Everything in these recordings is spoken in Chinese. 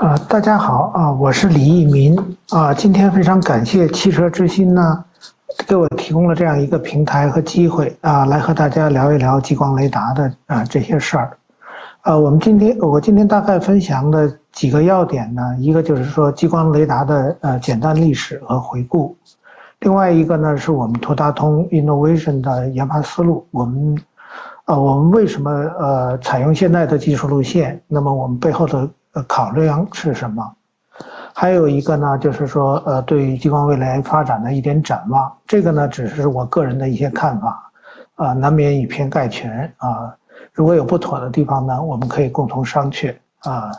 啊，大家好啊，我是李一民啊。今天非常感谢汽车之心呢，给我提供了这样一个平台和机会啊，来和大家聊一聊激光雷达的啊这些事儿。啊，我们今天我今天大概分享的几个要点呢，一个就是说激光雷达的呃简单历史和回顾，另外一个呢是我们图达通 Innovation 的研发思路，我们啊我们为什么呃采用现在的技术路线，那么我们背后的。呃，考量是什么？还有一个呢，就是说，呃，对于激光未来发展的一点展望，这个呢，只是我个人的一些看法，啊，难免以偏概全啊。如果有不妥的地方呢，我们可以共同商榷啊。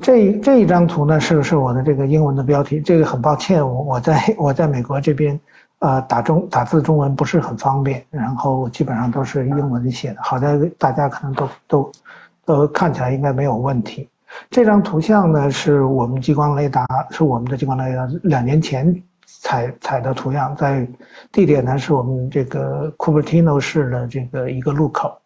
这这一张图呢，是是我的这个英文的标题。这个很抱歉，我我在我在美国这边。呃，打中打字中文不是很方便，然后基本上都是英文写的。好在大家可能都都都看起来应该没有问题。这张图像呢，是我们激光雷达，是我们的激光雷达两年前采采的图样，在地点呢是我们这个库珀蒂诺市的这个一个路口。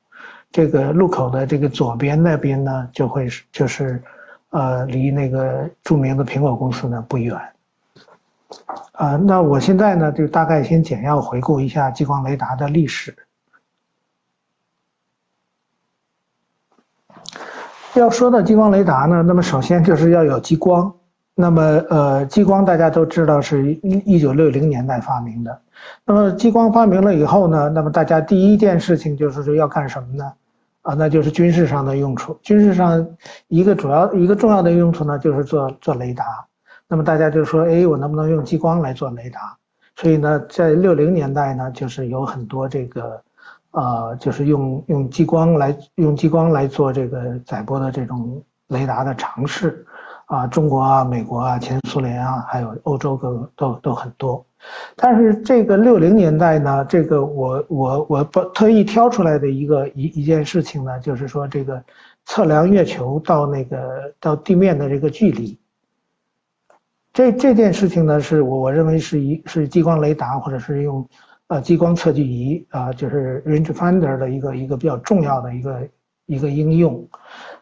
这个路口的这个左边那边呢，就会是就是呃离那个著名的苹果公司呢不远。啊，那我现在呢，就大概先简要回顾一下激光雷达的历史。要说到激光雷达呢，那么首先就是要有激光。那么，呃，激光大家都知道是一一九六零年代发明的。那么，激光发明了以后呢，那么大家第一件事情就是说要干什么呢？啊，那就是军事上的用处。军事上一个主要一个重要的用处呢，就是做做雷达。那么大家就说，哎，我能不能用激光来做雷达？所以呢，在六零年代呢，就是有很多这个，呃，就是用用激光来用激光来做这个载波的这种雷达的尝试，啊，中国啊、美国啊、前苏联啊，还有欧洲都都都很多。但是这个六零年代呢，这个我我我不特意挑出来的一个一一件事情呢，就是说这个测量月球到那个到地面的这个距离。这这件事情呢，是我我认为是一是激光雷达或者是用，呃激光测距仪啊，就是 rangefinder 的一个一个比较重要的一个一个应用。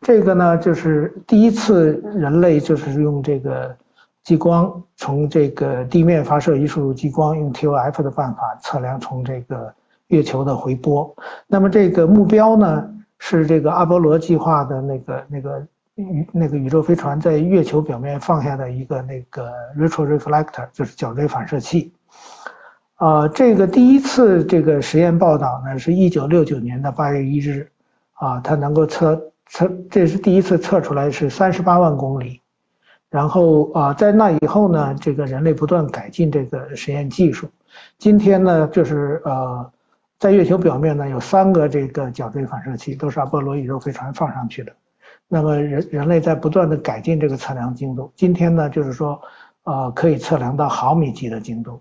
这个呢，就是第一次人类就是用这个激光从这个地面发射一束激光，用 TOF 的办法测量从这个月球的回波。那么这个目标呢，是这个阿波罗计划的那个那个。宇那个宇宙飞船在月球表面放下的一个那个 retroreflector，就是角锥反射器。啊，这个第一次这个实验报道呢，是一九六九年的八月一日。啊，它能够测测，这是第一次测出来是三十八万公里。然后啊，在那以后呢，这个人类不断改进这个实验技术。今天呢，就是呃，在月球表面呢有三个这个角锥反射器，都是阿波罗宇宙飞船放上去的。那么人人类在不断的改进这个测量精度，今天呢就是说，呃，可以测量到毫米级的精度，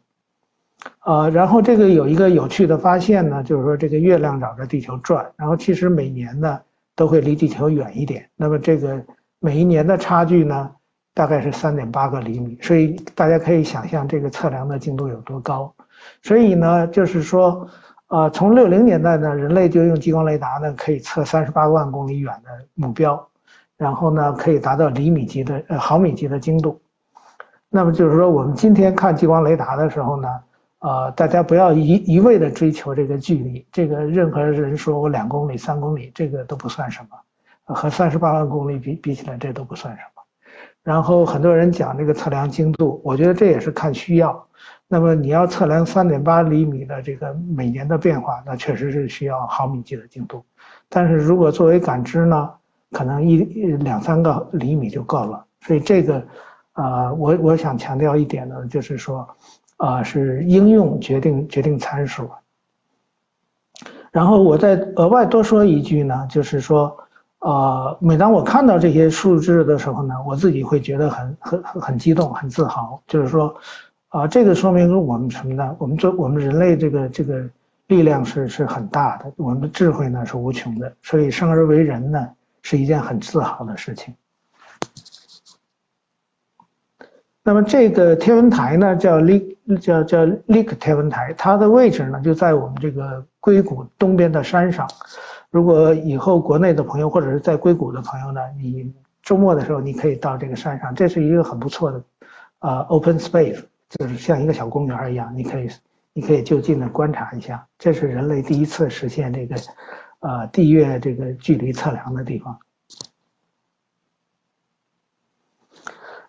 呃，然后这个有一个有趣的发现呢，就是说这个月亮绕着地球转，然后其实每年呢都会离地球远一点，那么这个每一年的差距呢大概是三点八个厘米，所以大家可以想象这个测量的精度有多高，所以呢就是说，呃，从六零年代呢，人类就用激光雷达呢可以测三十八万公里远的目标。然后呢，可以达到厘米级的呃毫米级的精度。那么就是说，我们今天看激光雷达的时候呢，呃，大家不要一一味的追求这个距离，这个任何人说我两公里、三公里，这个都不算什么，和三十八万公里比比起来，这都不算什么。然后很多人讲这个测量精度，我觉得这也是看需要。那么你要测量三点八厘米的这个每年的变化，那确实是需要毫米级的精度。但是如果作为感知呢？可能一两三个厘米就够了，所以这个，呃，我我想强调一点呢，就是说，啊，是应用决定决定参数。然后我再额外多说一句呢，就是说，呃，每当我看到这些数字的时候呢，我自己会觉得很很很激动，很自豪。就是说，啊，这个说明我们什么呢？我们做我们人类这个这个力量是是很大的，我们的智慧呢是无穷的，所以生而为人呢。是一件很自豪的事情。那么这个天文台呢，叫 l 叫叫 Lik 天文台，它的位置呢就在我们这个硅谷东边的山上。如果以后国内的朋友或者是在硅谷的朋友呢，你周末的时候你可以到这个山上，这是一个很不错的，呃，open space，就是像一个小公园一样，你可以你可以就近的观察一下，这是人类第一次实现这个，呃，地月这个距离测量的地方。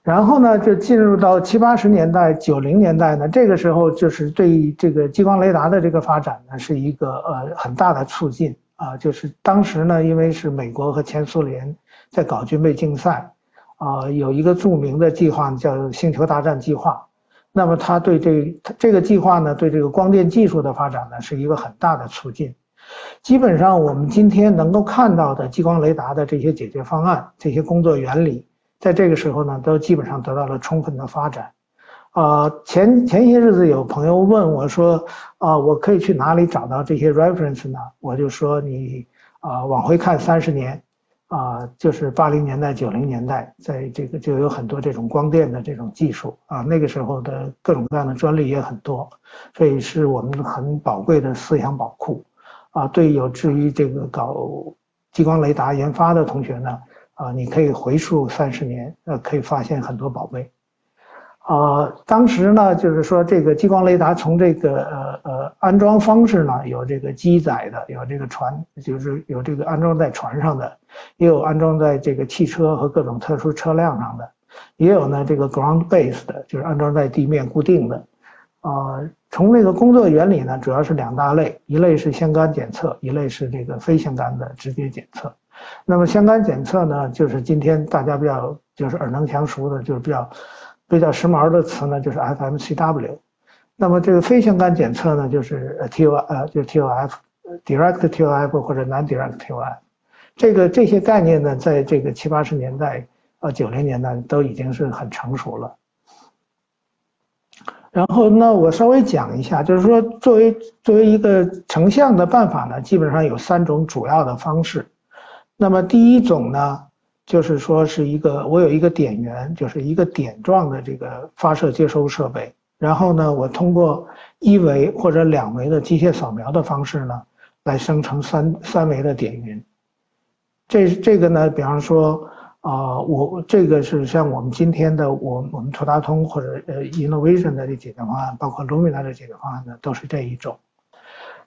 然后呢，就进入到七八十年代、九零年代呢，这个时候就是对这个激光雷达的这个发展呢，是一个呃很大的促进啊。就是当时呢，因为是美国和前苏联在搞军备竞赛，啊，有一个著名的计划叫星球大战计划。那么他对这这个计划呢，对这个光电技术的发展呢，是一个很大的促进。基本上我们今天能够看到的激光雷达的这些解决方案、这些工作原理。在这个时候呢，都基本上得到了充分的发展。啊，前前些日子有朋友问我说，啊，我可以去哪里找到这些 reference 呢？我就说你啊，往回看三十年，啊，就是八零年代、九零年代，在这个就有很多这种光电的这种技术啊，那个时候的各种各样的专利也很多，所以是我们很宝贵的思想宝库。啊，对有志于这个搞激光雷达研发的同学呢。啊，你可以回溯三十年，呃，可以发现很多宝贝。啊，当时呢，就是说这个激光雷达从这个呃呃安装方式呢，有这个机载的，有这个船，就是有这个安装在船上的，也有安装在这个汽车和各种特殊车辆上的，也有呢这个 ground base 的，就是安装在地面固定的。啊，从那个工作原理呢，主要是两大类，一类是相干检测，一类是这个非相干的直接检测。那么相干检测呢，就是今天大家比较就是耳能详熟的，就是比较比较时髦的词呢，就是 FMCW。那么这个非相干检测呢，就是 TO 呃，就是 TOF，Direct TOF 或者 Non-Direct TOF。这个这些概念呢，在这个七八十年代呃九零年代都已经是很成熟了。然后那我稍微讲一下，就是说作为作为一个成像的办法呢，基本上有三种主要的方式。那么第一种呢，就是说是一个我有一个点源，就是一个点状的这个发射接收设备，然后呢，我通过一维或者两维的机械扫描的方式呢，来生成三三维的点云。这这个呢，比方说啊，我这个是像我们今天的我我们图达通或者呃 Innovation 的这解决方案，包括 Lumina 的解决方案呢，都是这一种。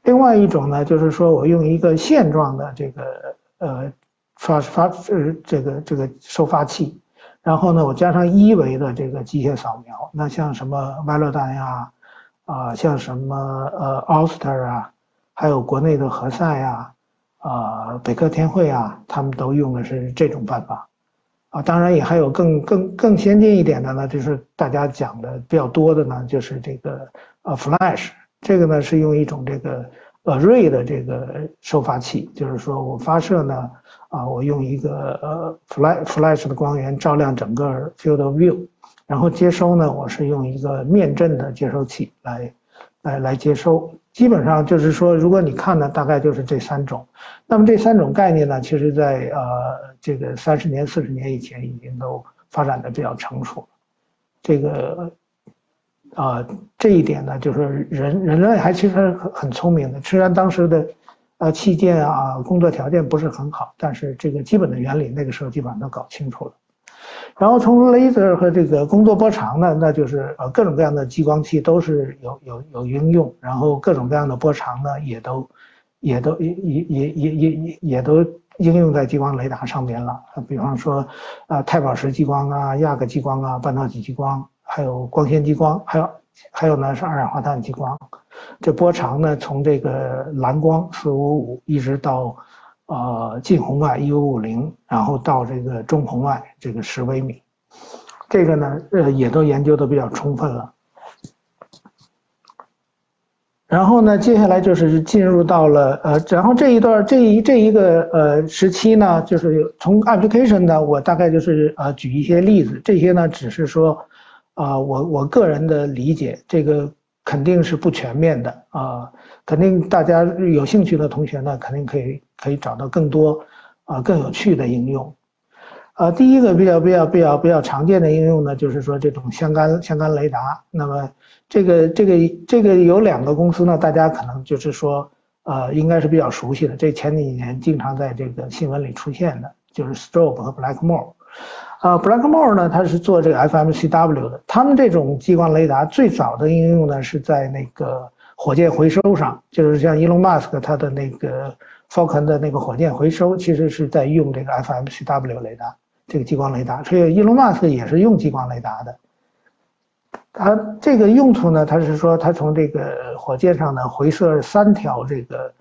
另外一种呢，就是说我用一个线状的这个呃。发发呃这个这个收发器，然后呢，我加上一维的这个机械扫描，那像什么 VeloDan 呀，啊，像什么呃 Auster 啊，还有国内的何赛呀，啊，北科天汇啊，他们都用的是这种办法，啊，当然也还有更更更先进一点的呢，就是大家讲的比较多的呢，就是这个呃 Flash，这个呢是用一种这个 Array 的这个收发器，就是说我发射呢。啊，我用一个呃 flash flash 的光源照亮整个 field of view，然后接收呢，我是用一个面阵的接收器来来来接收。基本上就是说，如果你看呢，大概就是这三种。那么这三种概念呢，其实在呃这个三十年、四十年以前已经都发展的比较成熟。这个啊这一点呢，就是人人类还其实很很聪明的，虽然当时的。啊，器件啊，工作条件不是很好，但是这个基本的原理那个时候基本上都搞清楚了。然后从 laser 和这个工作波长呢，那就是呃各种各样的激光器都是有有有应用，然后各种各样的波长呢也都也都也也也也也也都应用在激光雷达上面了。比方说啊钛宝石激光啊、亚克激光啊、半导体激光，还有光纤激光，还有还有呢是二氧化碳激光。这波长呢，从这个蓝光四五五一直到，呃近红外一五五零，然后到这个中红外这个十微米，这个呢，呃也都研究的比较充分了。然后呢，接下来就是进入到了呃，然后这一段这一这一个呃时期呢，就是从 application 呢，我大概就是呃举一些例子，这些呢只是说，啊我我个人的理解这个。肯定是不全面的啊，肯定大家有兴趣的同学呢，肯定可以可以找到更多啊更有趣的应用。啊，第一个比较比较比较比较常见的应用呢，就是说这种相干相干雷达。那么这个这个这个有两个公司呢，大家可能就是说呃，应该是比较熟悉的，这前几年经常在这个新闻里出现的，就是 Strobe 和 Blackmore。啊，Blackmore 呢，它是做这个 FMCW 的，他们这种激光雷达最早的应用呢是在那个火箭回收上，就是像 Elon Musk 他的那个 Falcon 的那个火箭回收，其实是在用这个 FMCW 雷达，这个激光雷达，所以 Elon Musk 也是用激光雷达的。它这个用途呢，它是说它从这个火箭上呢回射三条这个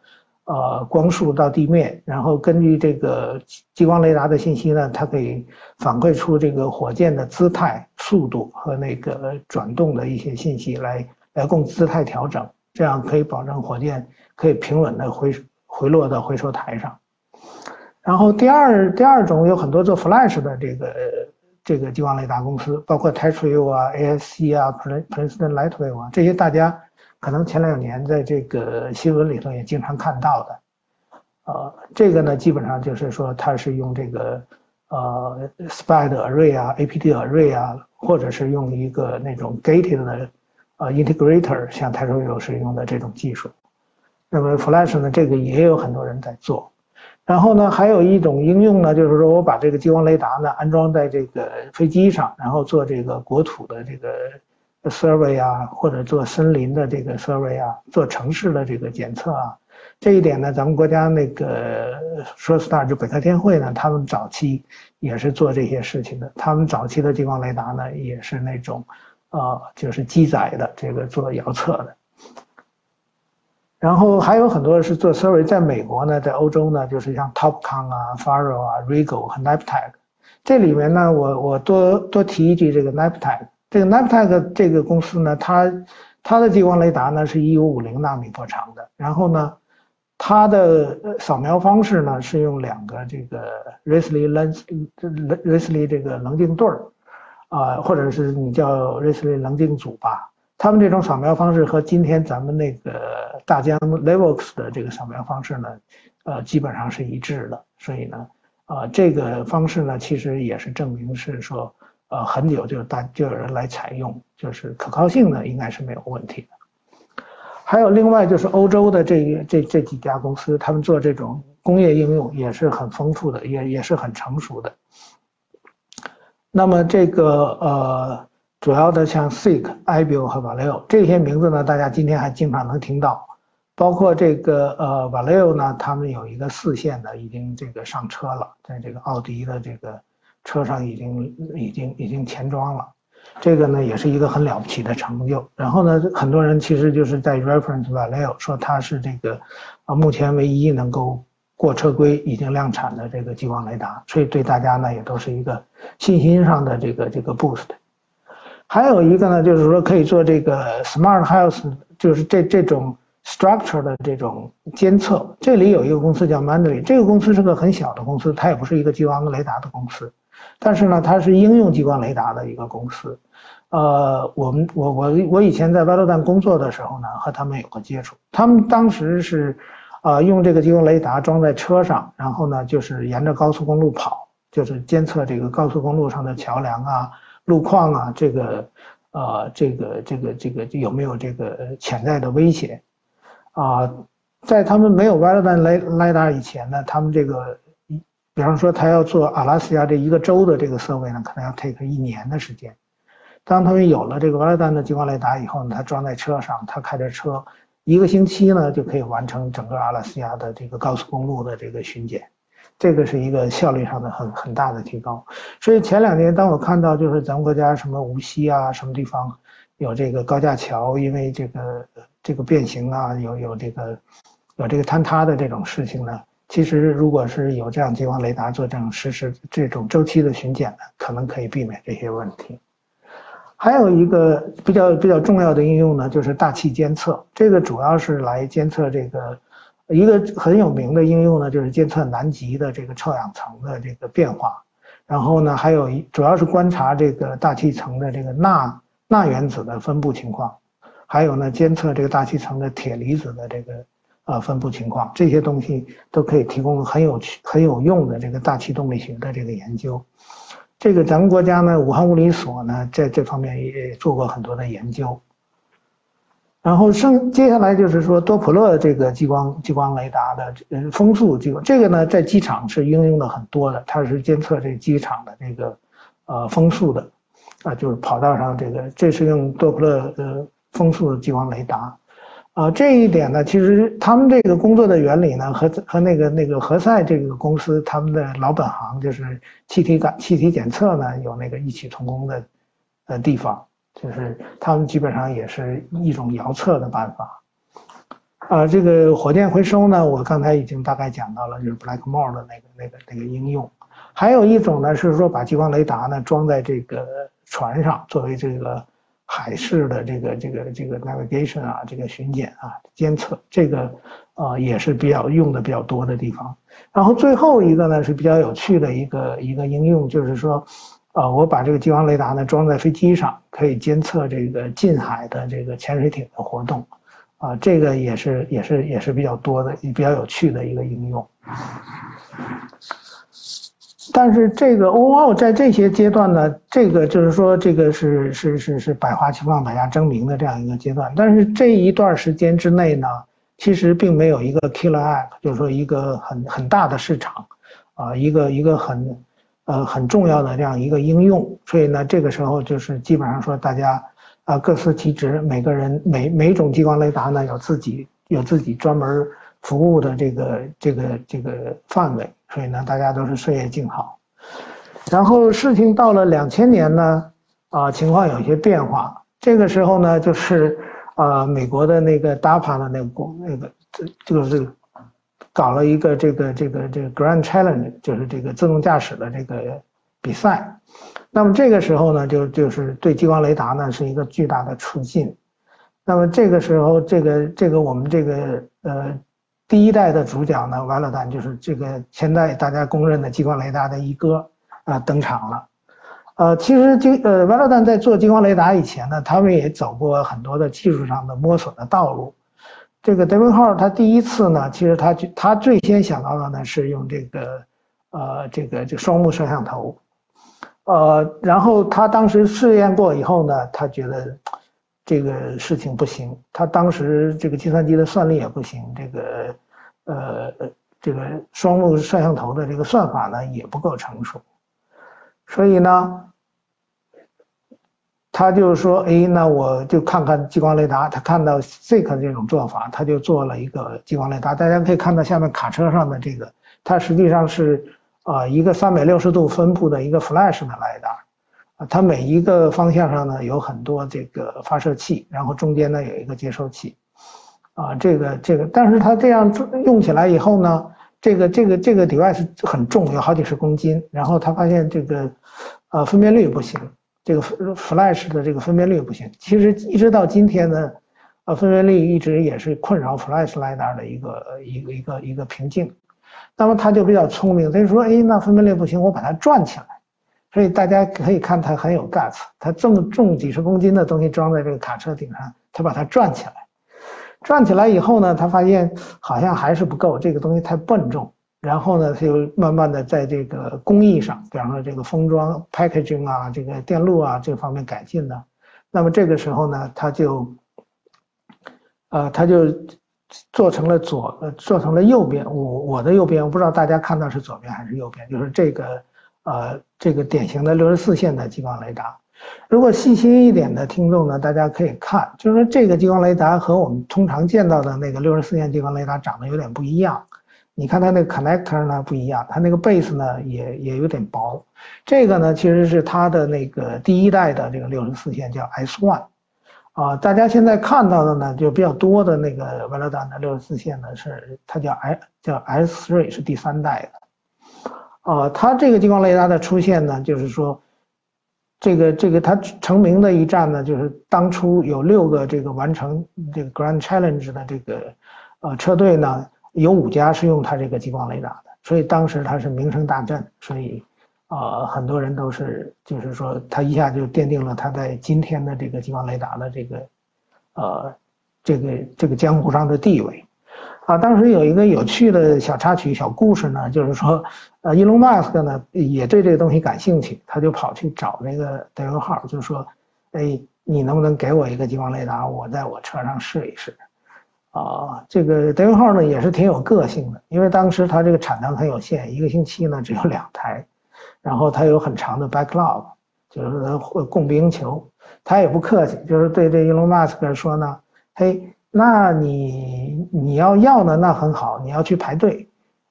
呃光束到地面，然后根据这个激光雷达的信息呢，它可以反馈出这个火箭的姿态、速度和那个转动的一些信息来来供姿态调整，这样可以保证火箭可以平稳的回回落到回收台上。然后第二第二种有很多做 flash 的这个。这个激光雷达公司，包括 Tetra 啊、ASC 啊、Princeton Lightwave 啊，这些大家可能前两年在这个新闻里头也经常看到的。呃，这个呢，基本上就是说它是用这个呃 SPAD array 啊、APD array 啊，或者是用一个那种 gated 的啊 integrator，像 Tetra 是用的这种技术。那么 Flash 呢，这个也有很多人在做。然后呢，还有一种应用呢，就是说我把这个激光雷达呢安装在这个飞机上，然后做这个国土的这个 survey 啊，或者做森林的这个 survey 啊，做城市的这个检测啊。这一点呢，咱们国家那个说 star 就北科天汇呢，他们早期也是做这些事情的。他们早期的激光雷达呢，也是那种，啊，就是机载的，这个做遥测的。然后还有很多是做 survey，在美国呢，在欧洲呢，就是像 Topcon 啊、Faro 啊、Regal 和 Naptec。这里面呢，我我多多提一句这个 Naptec。这个 Naptec 这个公司呢，它它的激光雷达呢是一五五零纳米波长的。然后呢，它的扫描方式呢是用两个这个 Risley lens Risley 这个棱镜对儿啊，或者是你叫 Risley 棱镜组吧。他们这种扫描方式和今天咱们那个大疆 Levox 的这个扫描方式呢，呃，基本上是一致的。所以呢，啊，这个方式呢，其实也是证明是说，呃，很久就大就有人来采用，就是可靠性呢，应该是没有问题的。还有另外就是欧洲的这这这几家公司，他们做这种工业应用也是很丰富的，也也是很成熟的。那么这个呃。主要的像 Seek、Ibeo 和 Valeo 这些名字呢，大家今天还经常能听到。包括这个呃 Valeo 呢，他们有一个四线的已经这个上车了，在这个奥迪的这个车上已经已经已经前装了。这个呢也是一个很了不起的成就。然后呢，很多人其实就是在 reference Valeo 说它是这个啊目前唯一能够过车规已经量产的这个激光雷达，所以对大家呢也都是一个信心上的这个这个 boost。还有一个呢，就是说可以做这个 smart health，就是这这种 structure 的这种监测。这里有一个公司叫 Mandarin，这个公司是个很小的公司，它也不是一个激光雷达的公司，但是呢，它是应用激光雷达的一个公司。呃，我们我我我以前在八路弹工作的时候呢，和他们有过接触。他们当时是，呃，用这个激光雷达装在车上，然后呢，就是沿着高速公路跑，就是监测这个高速公路上的桥梁啊。路况啊，这个，呃，这个，这个，这个有没有这个潜在的危险？啊，在他们没有 Wireless 雷雷达以前呢，他们这个，比方说他要做阿拉斯加这一个州的这个设备呢，可能要 take 一年的时间。当他们有了这个 Wireless 的激光雷达以后呢，他装在车上，他开着车，一个星期呢就可以完成整个阿拉斯加的这个高速公路的这个巡检。这个是一个效率上的很很大的提高，所以前两年当我看到就是咱们国家什么无锡啊什么地方有这个高架桥，因为这个这个变形啊有有这个有这个坍塌的这种事情呢，其实如果是有这样激光雷达做这种实时这种周期的巡检呢，可能可以避免这些问题。还有一个比较比较重要的应用呢，就是大气监测，这个主要是来监测这个。一个很有名的应用呢，就是监测南极的这个臭氧层的这个变化，然后呢，还有一主要是观察这个大气层的这个钠钠原子的分布情况，还有呢，监测这个大气层的铁离子的这个呃分布情况，这些东西都可以提供很有趣很有用的这个大气动力学的这个研究。这个咱们国家呢，武汉物理所呢，在这方面也做过很多的研究。然后剩接下来就是说多普勒这个激光激光雷达的呃风速激光，这个呢在机场是应用的很多的，它是监测这机场的这个呃风速的，啊就是跑道上这个这是用多普勒呃风速激光雷达，啊这一点呢其实他们这个工作的原理呢和和那个那个何塞这个公司他们的老本行就是气体感气体检测呢有那个异曲同工的呃地方。就是他们基本上也是一种遥测的办法，啊，这个火箭回收呢，我刚才已经大概讲到了，就是 Blackmore 的那个那个那个应用。还有一种呢，是说把激光雷达呢装在这个船上，作为这个海事的这个这个这个 navigation 啊，这个巡检啊监测，这个呃也是比较用的比较多的地方。然后最后一个呢是比较有趣的一个一个应用，就是说。啊，我把这个激光雷达呢装在飞机上，可以监测这个近海的这个潜水艇的活动，啊，这个也是也是也是比较多的，比较有趣的一个应用。但是这个 overall 在这些阶段呢，这个就是说这个是是是是百花齐放、百家争鸣的这样一个阶段。但是这一段时间之内呢，其实并没有一个 killer app，就是说一个很很大的市场，啊，一个一个很。呃，很重要的这样一个应用，所以呢，这个时候就是基本上说大家啊各司其职，每个人每每种激光雷达呢有自己有自己专门服务的这个这个这个范围，所以呢大家都是岁月静好。然后事情到了两千年呢，啊情况有一些变化，这个时候呢就是啊美国的那个 DAPA 的那个公那个就是。搞了一个这个这个这个 Grand Challenge，就是这个自动驾驶的这个比赛。那么这个时候呢，就就是对激光雷达呢是一个巨大的促进。那么这个时候，这个这个我们这个呃第一代的主角呢，瓦勒丹就是这个现在大家公认的激光雷达的一哥啊登场了。呃，其实激呃瓦勒丹在做激光雷达以前呢，他们也走过很多的技术上的摸索的道路。这个德文号他第一次呢，其实他他最先想到的呢是用这个呃这个这双目摄像头，呃，然后他当时试验过以后呢，他觉得这个事情不行，他当时这个计算机的算力也不行，这个呃这个双目摄像头的这个算法呢也不够成熟，所以呢。他就说，哎，那我就看看激光雷达。他看到 Zik 这种做法，他就做了一个激光雷达。大家可以看到下面卡车上的这个，它实际上是啊一个三百六十度分布的一个 Flash 的雷达，它每一个方向上呢有很多这个发射器，然后中间呢有一个接收器，啊，这个这个，但是它这样用起来以后呢，这个这个这个 device 很重，有好几十公斤，然后他发现这个呃分辨率不行。这个 Flash 的这个分辨率不行，其实一直到今天呢，呃，分辨率一直也是困扰 Flash LiDAR 的一个一个一个一个瓶颈。那么他就比较聪明，他就说，哎，那分辨率不行，我把它转起来。所以大家可以看它很有 guts，它这么重几十公斤的东西装在这个卡车顶上，它把它转起来。转起来以后呢，他发现好像还是不够，这个东西太笨重。然后呢，他就慢慢的在这个工艺上，比方说这个封装、packaging 啊，这个电路啊这方面改进呢。那么这个时候呢，他就，呃，他就做成了左，做成了右边。我我的右边，我不知道大家看到是左边还是右边，就是这个，呃，这个典型的六十四线的激光雷达。如果细心一点的听众呢，大家可以看，就是说这个激光雷达和我们通常见到的那个六十四线激光雷达长得有点不一样。你看它那个 connector 呢不一样，它那个 base 呢也也有点薄。这个呢其实是它的那个第一代的这个六十四线叫 S one，啊，大家现在看到的呢就比较多的那个 v e l o d a n 的六十四线呢是它叫 I 叫 S three 是第三代的，啊，它这个激光雷达的出现呢就是说，这个这个它成名的一战呢就是当初有六个这个完成这个 Grand Challenge 的这个呃车队呢。有五家是用它这个激光雷达的，所以当时它是名声大振，所以，呃，很多人都是，就是说，它一下就奠定了它在今天的这个激光雷达的这个，呃，这个这个江湖上的地位。啊，当时有一个有趣的小插曲、小故事呢，就是说，呃，伊隆马斯克呢也对这个东西感兴趣，他就跑去找那个德文号，就说，哎，你能不能给我一个激光雷达，我在我车上试一试？啊，这个德云号呢也是挺有个性的，因为当时它这个产能很有限，一个星期呢只有两台，然后它有很长的 backlog，就是供不应求。他也不客气，就是对这 Elon Musk 说呢，嘿，那你你要要呢，那很好，你要去排队，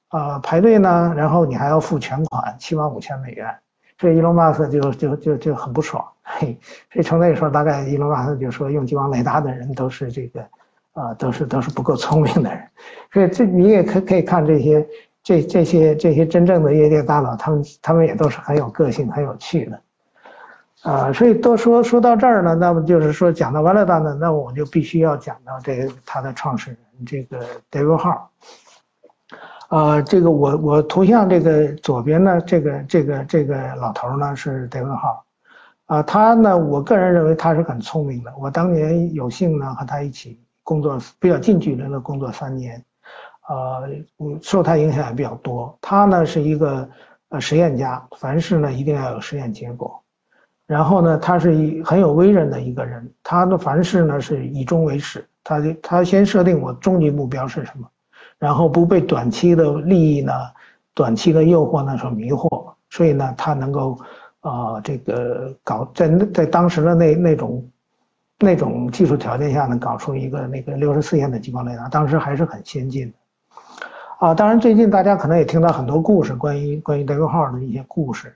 啊，排队呢，然后你还要付全款七万五千美元，这 Elon Musk 就就就就很不爽，嘿，所以从那个时候大概 Elon Musk 就说用激光雷达的人都是这个，啊，都是都是不够聪明的人，所以这你也可可以看这些这这些这些真正的业界大佬，他们他们也都是很有个性、很有趣的。啊，所以都说说到这儿呢，那么就是说讲到完了呢，那我就必须要讲到这个他的创始人这个 David 号。啊，这个我我图像这个左边呢，这个这个这个老头呢是 David 号。啊，他呢，我个人认为他是很聪明的。我当年有幸呢和他一起工作，比较近距离的工作三年，呃，受他影响也比较多。他呢是一个呃实验家，凡事呢一定要有实验结果。然后呢，他是一很有威韧的一个人，他的凡事呢是以终为始，他他先设定我终极目标是什么，然后不被短期的利益呢、短期的诱惑呢所迷惑，所以呢，他能够啊这个搞在在当时的那那种那种技术条件下呢，搞出一个那个六十四线的激光雷达，当时还是很先进的啊。当然，最近大家可能也听到很多故事，关于关于德国号的一些故事。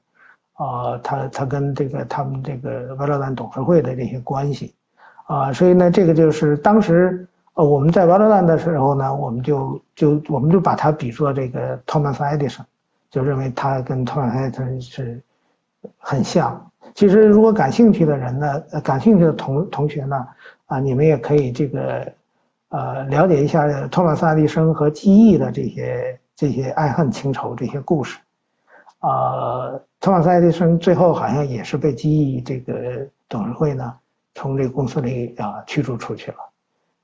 啊，他他跟这个他们这个瓦勒兰董事会的这些关系，啊，所以呢，这个就是当时呃我们在瓦勒丹的时候呢，我们就就我们就把它比作这个托马斯爱迪生，就认为他跟托马斯爱迪生是很像。其实如果感兴趣的人呢，感兴趣的同同学呢，啊，你们也可以这个呃了解一下托马斯爱迪生和记忆的这些这些爱恨情仇这些故事。啊，托马斯爱迪生最后好像也是被基翼这个董事会呢，从这个公司里啊驱逐出去了。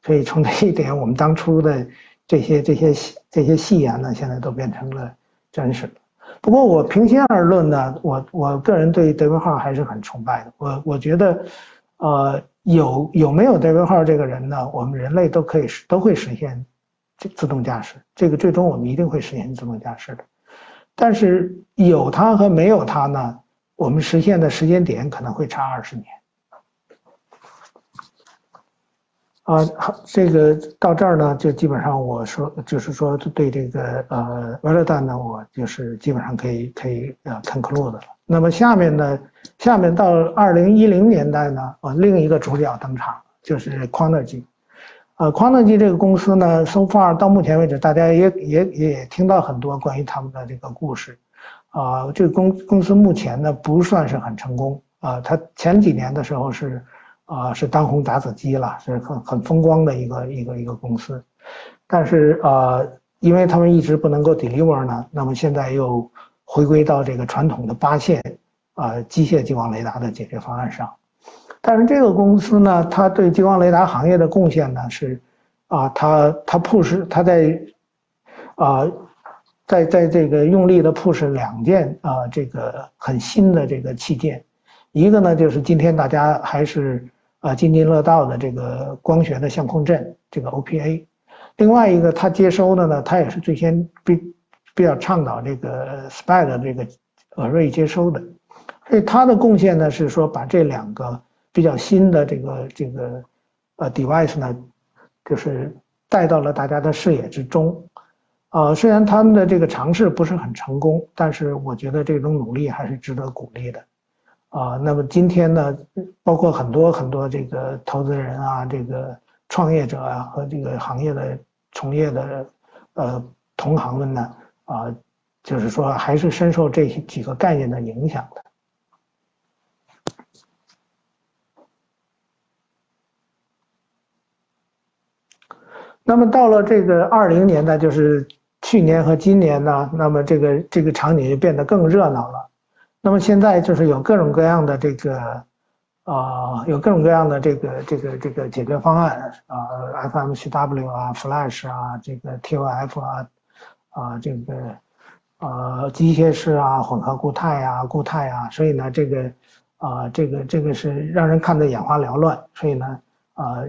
所以从这一点，我们当初的这些这些这些戏言呢，现在都变成了真实的。不过我平心而论呢，我我个人对德文号还是很崇拜的。我我觉得，呃，有有没有德文号这个人呢，我们人类都可以都会实现这自动驾驶。这个最终我们一定会实现自动驾驶的。但是有它和没有它呢，我们实现的时间点可能会差二十年。啊，好，这个到这儿呢，就基本上我说，就是说对这个呃瓦勒丹呢，我就是基本上可以可以呃 conclude 了。那么下面呢，下面到二零一零年代呢，呃，另一个主角登场，就是 Quanergy。呃，匡乐基这个公司呢，so far 到目前为止，大家也也也听到很多关于他们的这个故事。啊，这个公公司目前呢不算是很成功。啊，它前几年的时候是啊是当红炸子鸡了，是很很风光的一个一个一个公司。但是啊，因为他们一直不能够 deliver 呢，那么现在又回归到这个传统的八线啊机械激光雷达的解决方案上。但是这个公司呢，它对激光雷达行业的贡献呢是，啊，它它 push 它在，啊，在在这个用力的 push 两件啊这个很新的这个器件，一个呢就是今天大家还是啊津津乐道的这个光学的相控阵这个 OPA，另外一个它接收的呢，它也是最先比比较倡导这个 spa 的这个 array 接收的，所以它的贡献呢是说把这两个。比较新的这个这个呃 device 呢，就是带到了大家的视野之中，啊，虽然他们的这个尝试不是很成功，但是我觉得这种努力还是值得鼓励的，啊，那么今天呢，包括很多很多这个投资人啊，这个创业者啊和这个行业的从业的呃同行们呢，啊，就是说还是深受这几个概念的影响的。那么到了这个二零年代，就是去年和今年呢，那么这个这个场景就变得更热闹了。那么现在就是有各种各样的这个啊，有各种各样的这个这个这个解决方案啊，FMCW 啊，Flash 啊，这个 TOF 啊，啊这个啊机械式啊，混合固态啊，固态啊，所以呢这个啊，这个这个是让人看得眼花缭乱，所以呢，啊，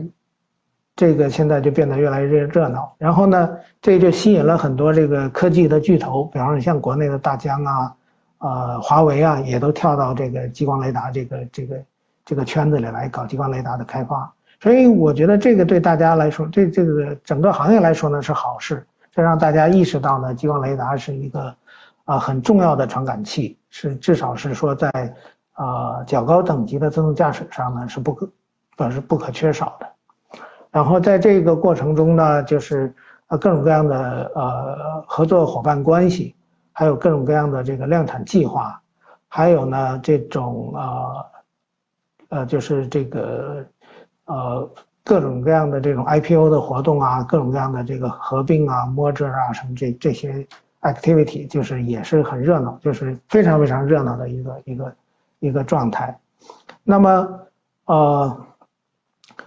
这个现在就变得越来越热闹。然后呢，这就吸引了很多这个科技的巨头，比方说像国内的大疆啊，啊，华为啊，也都跳到这个激光雷达这个这个这个圈子里来搞激光雷达的开发。所以我觉得这个对大家来说，这这个整个行业来说呢是好事，这让大家意识到呢，激光雷达是一个啊很重要的传感器，是至少是说在。啊，较高等级的自动驾驶上呢是不可，呃是不可缺少的。然后在这个过程中呢，就是呃各种各样的呃合作伙伴关系，还有各种各样的这个量产计划，还有呢这种啊呃就是这个呃各种各样的这种 IPO 的活动啊，各种各样的这个合并啊、merger 啊什么这这些 activity，就是也是很热闹，就是非常非常热闹的一个一个。一个状态，那么呃，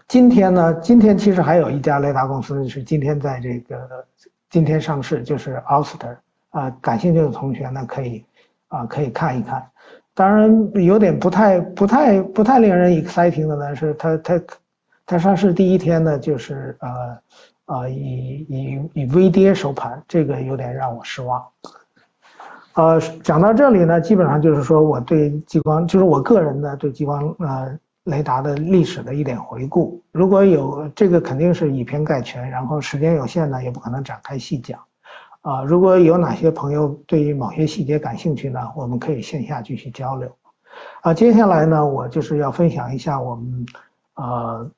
今天呢，今天其实还有一家雷达公司是今天在这个今天上市，就是 o s t e r 啊，感兴趣的同学呢可以啊可以看一看。当然有点不太不太不太令人 exciting 的呢是它它它上市第一天呢就是呃呃以以以微跌收盘，这个有点让我失望。呃，讲到这里呢，基本上就是说我对激光，就是我个人呢对激光呃雷达的历史的一点回顾。如果有这个，肯定是以偏概全，然后时间有限呢，也不可能展开细讲。啊，如果有哪些朋友对于某些细节感兴趣呢，我们可以线下继续交流。啊，接下来呢，我就是要分享一下我们呃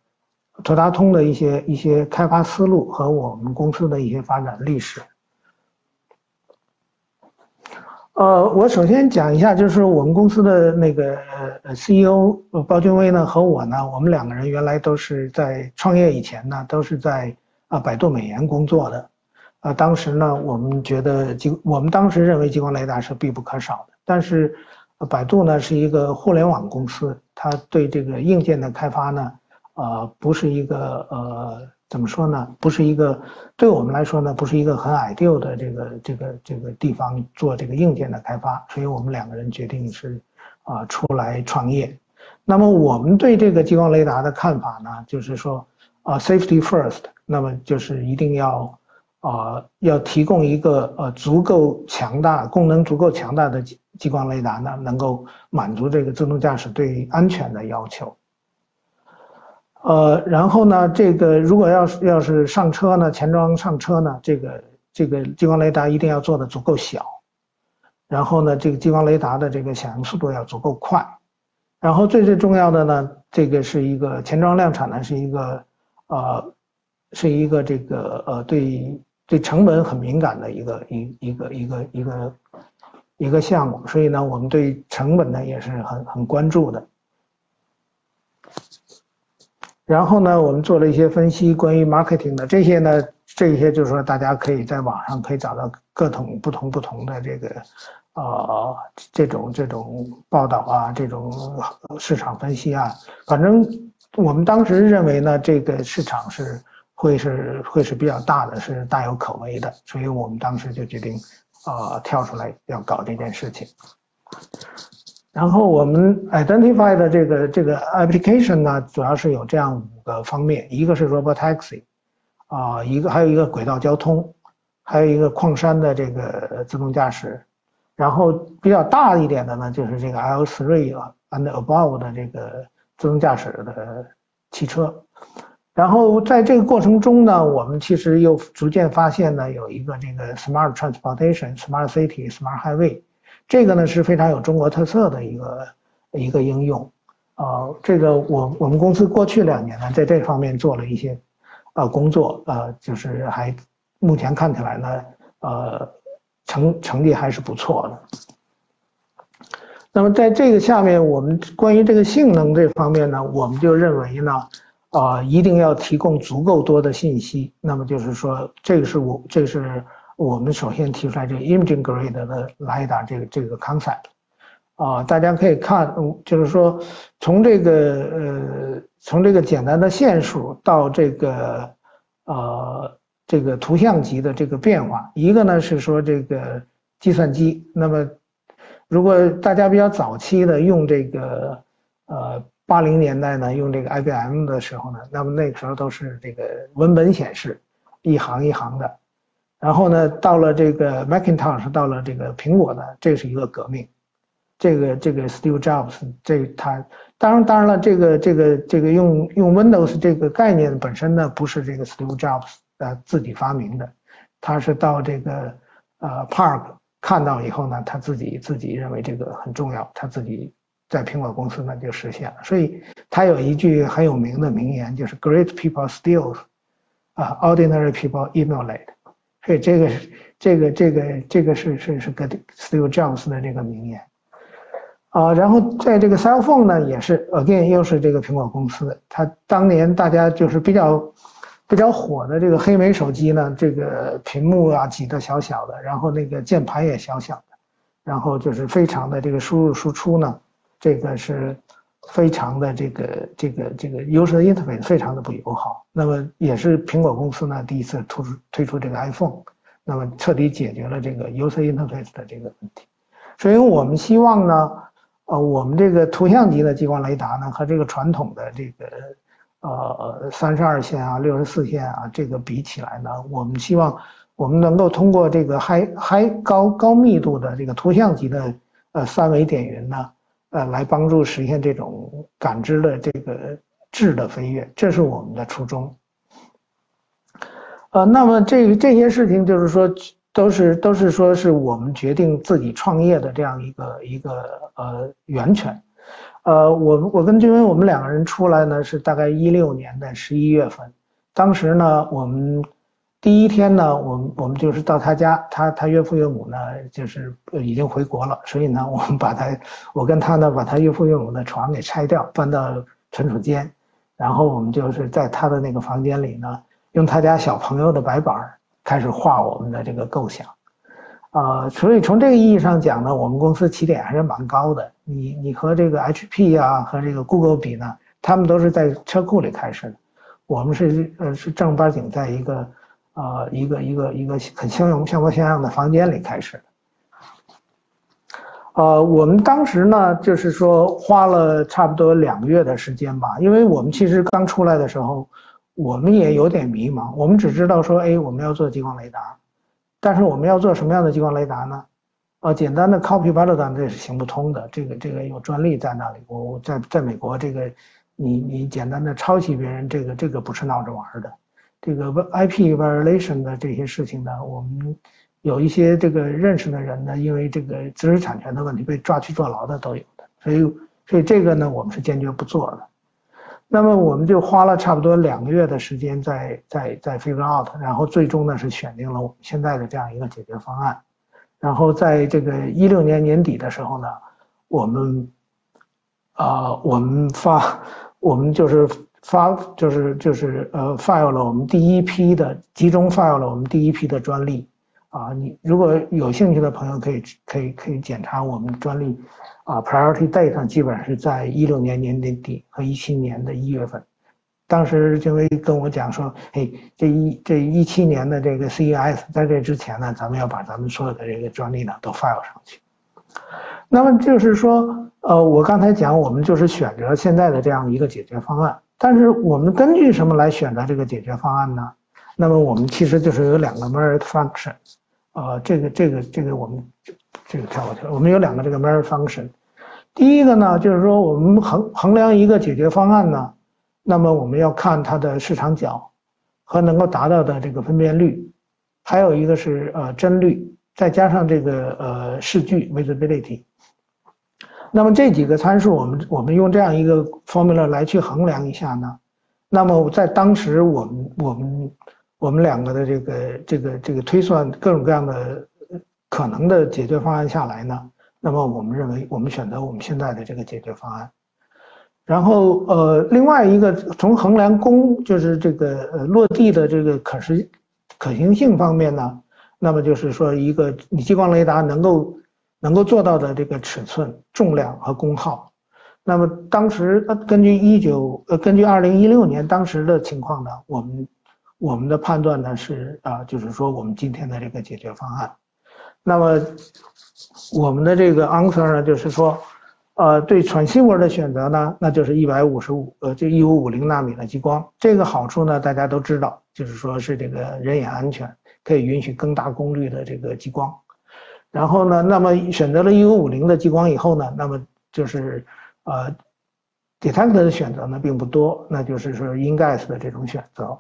图达通的一些一些开发思路和我们公司的一些发展历史。呃，我首先讲一下，就是我们公司的那个呃 CEO 包君威呢和我呢，我们两个人原来都是在创业以前呢，都是在啊百度美颜工作的，啊当时呢，我们觉得激，我们当时认为激光雷达是必不可少的，但是百度呢是一个互联网公司，它对这个硬件的开发呢，呃不是一个呃。怎么说呢？不是一个对我们来说呢，不是一个很 ideal 的这个这个这个地方做这个硬件的开发，所以我们两个人决定是啊出来创业。那么我们对这个激光雷达的看法呢，就是说啊 safety first，那么就是一定要啊要提供一个呃足够强大、功能足够强大的激激光雷达呢，能够满足这个自动驾驶对安全的要求。呃，然后呢，这个如果要是要是上车呢，前装上车呢，这个这个激光雷达一定要做的足够小，然后呢，这个激光雷达的这个响应速度要足够快，然后最最重要的呢，这个是一个前装量产呢是一个呃是一个这个呃对对成本很敏感的一个一一个一个一个一个项目，所以呢，我们对成本呢也是很很关注的。然后呢，我们做了一些分析，关于 marketing 的这些呢，这些就是说，大家可以在网上可以找到各种不同不同的这个，呃，这种这种报道啊，这种市场分析啊，反正我们当时认为呢，这个市场是会是会是比较大的，是大有可为的，所以我们当时就决定，呃，跳出来要搞这件事情。然后我们 identify 的这个这个 application 呢，主要是有这样五个方面，一个是 robotaxi，啊，一个还有一个轨道交通，还有一个矿山的这个自动驾驶，然后比较大一点的呢，就是这个 L3 啊 and above 的这个自动驾驶的汽车。然后在这个过程中呢，我们其实又逐渐发现呢，有一个这个 smart transportation、smart city、smart highway。这个呢是非常有中国特色的一个一个应用，啊，这个我我们公司过去两年呢在这方面做了一些呃工作，呃，就是还目前看起来呢，呃，成成绩还是不错的。那么在这个下面，我们关于这个性能这方面呢，我们就认为呢，啊，一定要提供足够多的信息。那么就是说，这个是我这是。我们首先提出来这个 imaging grade 的 lidar 这个这个 concept，啊，大家可以看，就是说从这个呃从这个简单的线数到这个呃这个图像级的这个变化，一个呢是说这个计算机，那么如果大家比较早期的用这个呃八零年代呢用这个 IBM 的时候呢，那么那个时候都是这个文本显示，一行一行的。然后呢，到了这个 Macintosh，到了这个苹果呢，这是一个革命。这个这个 Steve Jobs，这他当然当然了，这个这个这个用用 Windows 这个概念本身呢，不是这个 Steve Jobs 呃自己发明的，他是到这个呃 Park 看到以后呢，他自己自己认为这个很重要，他自己在苹果公司呢就实现了。所以他有一句很有名的名言，就是 Great people steal，啊，Ordinary people emulate。所以这个是这个这个这个是是是跟 Steve Jobs 的这个名言。啊，然后在这个 cell phone 呢，也是 again 又是这个苹果公司，它当年大家就是比较比较火的这个黑莓手机呢，这个屏幕啊挤得小小的，然后那个键盘也小小的，然后就是非常的这个输入输出呢，这个是非常的这个这个这个 user interface 非常的不友好。那么也是苹果公司呢第一次推出推出这个 iPhone，那么彻底解决了这个 user interface 的这个问题。所以我们希望呢。呃，我们这个图像级的激光雷达呢，和这个传统的这个呃三十二线啊、六十四线啊，这个比起来呢，我们希望我们能够通过这个还还高高密度的这个图像级的呃三维点云呢，呃，来帮助实现这种感知的这个质的飞跃，这是我们的初衷。呃，那么这这些事情就是说。都是都是说是我们决定自己创业的这样一个一个呃源泉，呃，我我跟君威我们两个人出来呢是大概一六年的十一月份，当时呢我们第一天呢我们我们就是到他家，他他岳父岳母呢就是已经回国了，所以呢我们把他我跟他呢把他岳父岳母的床给拆掉，搬到存储间，然后我们就是在他的那个房间里呢用他家小朋友的白板。开始画我们的这个构想，啊，所以从这个意义上讲呢，我们公司起点还是蛮高的。你你和这个 HP 啊和这个 Google 比呢，他们都是在车库里开始的，我们是呃是正儿八经在一个呃一个一个一个很相容相模相样的房间里开始的。呃，我们当时呢就是说花了差不多两个月的时间吧，因为我们其实刚出来的时候。我们也有点迷茫，我们只知道说，哎，我们要做激光雷达，但是我们要做什么样的激光雷达呢？呃，简单的 copy b a l l 这是行不通的，这个这个有专利在那里。我我在在美国，这个你你简单的抄袭别人，这个这个不是闹着玩的。这个 IP violation 的这些事情呢，我们有一些这个认识的人呢，因为这个知识产权的问题被抓去坐牢的都有的，所以所以这个呢，我们是坚决不做的。那么我们就花了差不多两个月的时间在在在 figure out，然后最终呢是选定了我们现在的这样一个解决方案。然后在这个一六年年底的时候呢，我们啊我们发我们就是发就是就是呃 file 了我们第一批的集中 file 了我们第一批的专利啊，你如果有兴趣的朋友可以可以可以检查我们专利。啊，priority date 基本上是在一六年年底和一七年的一月份。当时金威跟我讲说，嘿，这一这一七年的这个 CES，在这之前呢，咱们要把咱们所有的这个专利呢都 file 上去。那么就是说，呃，我刚才讲，我们就是选择现在的这样一个解决方案。但是我们根据什么来选择这个解决方案呢？那么我们其实就是有两个 merit function，啊，这个这个这个我们这个跳过去了。我们有两个这个 merit function。第一个呢，就是说我们衡衡量一个解决方案呢，那么我们要看它的市场角和能够达到的这个分辨率，还有一个是呃帧率，再加上这个呃视距 visibility。那么这几个参数，我们我们用这样一个 formula 来去衡量一下呢，那么在当时我们我们我们两个的这个这个这个推算各种各样的可能的解决方案下来呢。那么我们认为，我们选择我们现在的这个解决方案。然后，呃，另外一个从衡量功，就是这个呃落地的这个可实可行性方面呢，那么就是说一个你激光雷达能够能够做到的这个尺寸、重量和功耗。那么当时呃根据一九呃根据二零一六年当时的情况呢，我们我们的判断呢是啊，就是说我们今天的这个解决方案。那么。我们的这个 answer 呢，就是说，呃，对 transceiver 的选择呢，那就是一百五十五呃，就一五五零纳米的激光。这个好处呢，大家都知道，就是说是这个人眼安全，可以允许更大功率的这个激光。然后呢，那么选择了一五五零的激光以后呢，那么就是呃 d e t e c t 的选择呢并不多，那就是说 InGaAs 的这种选择。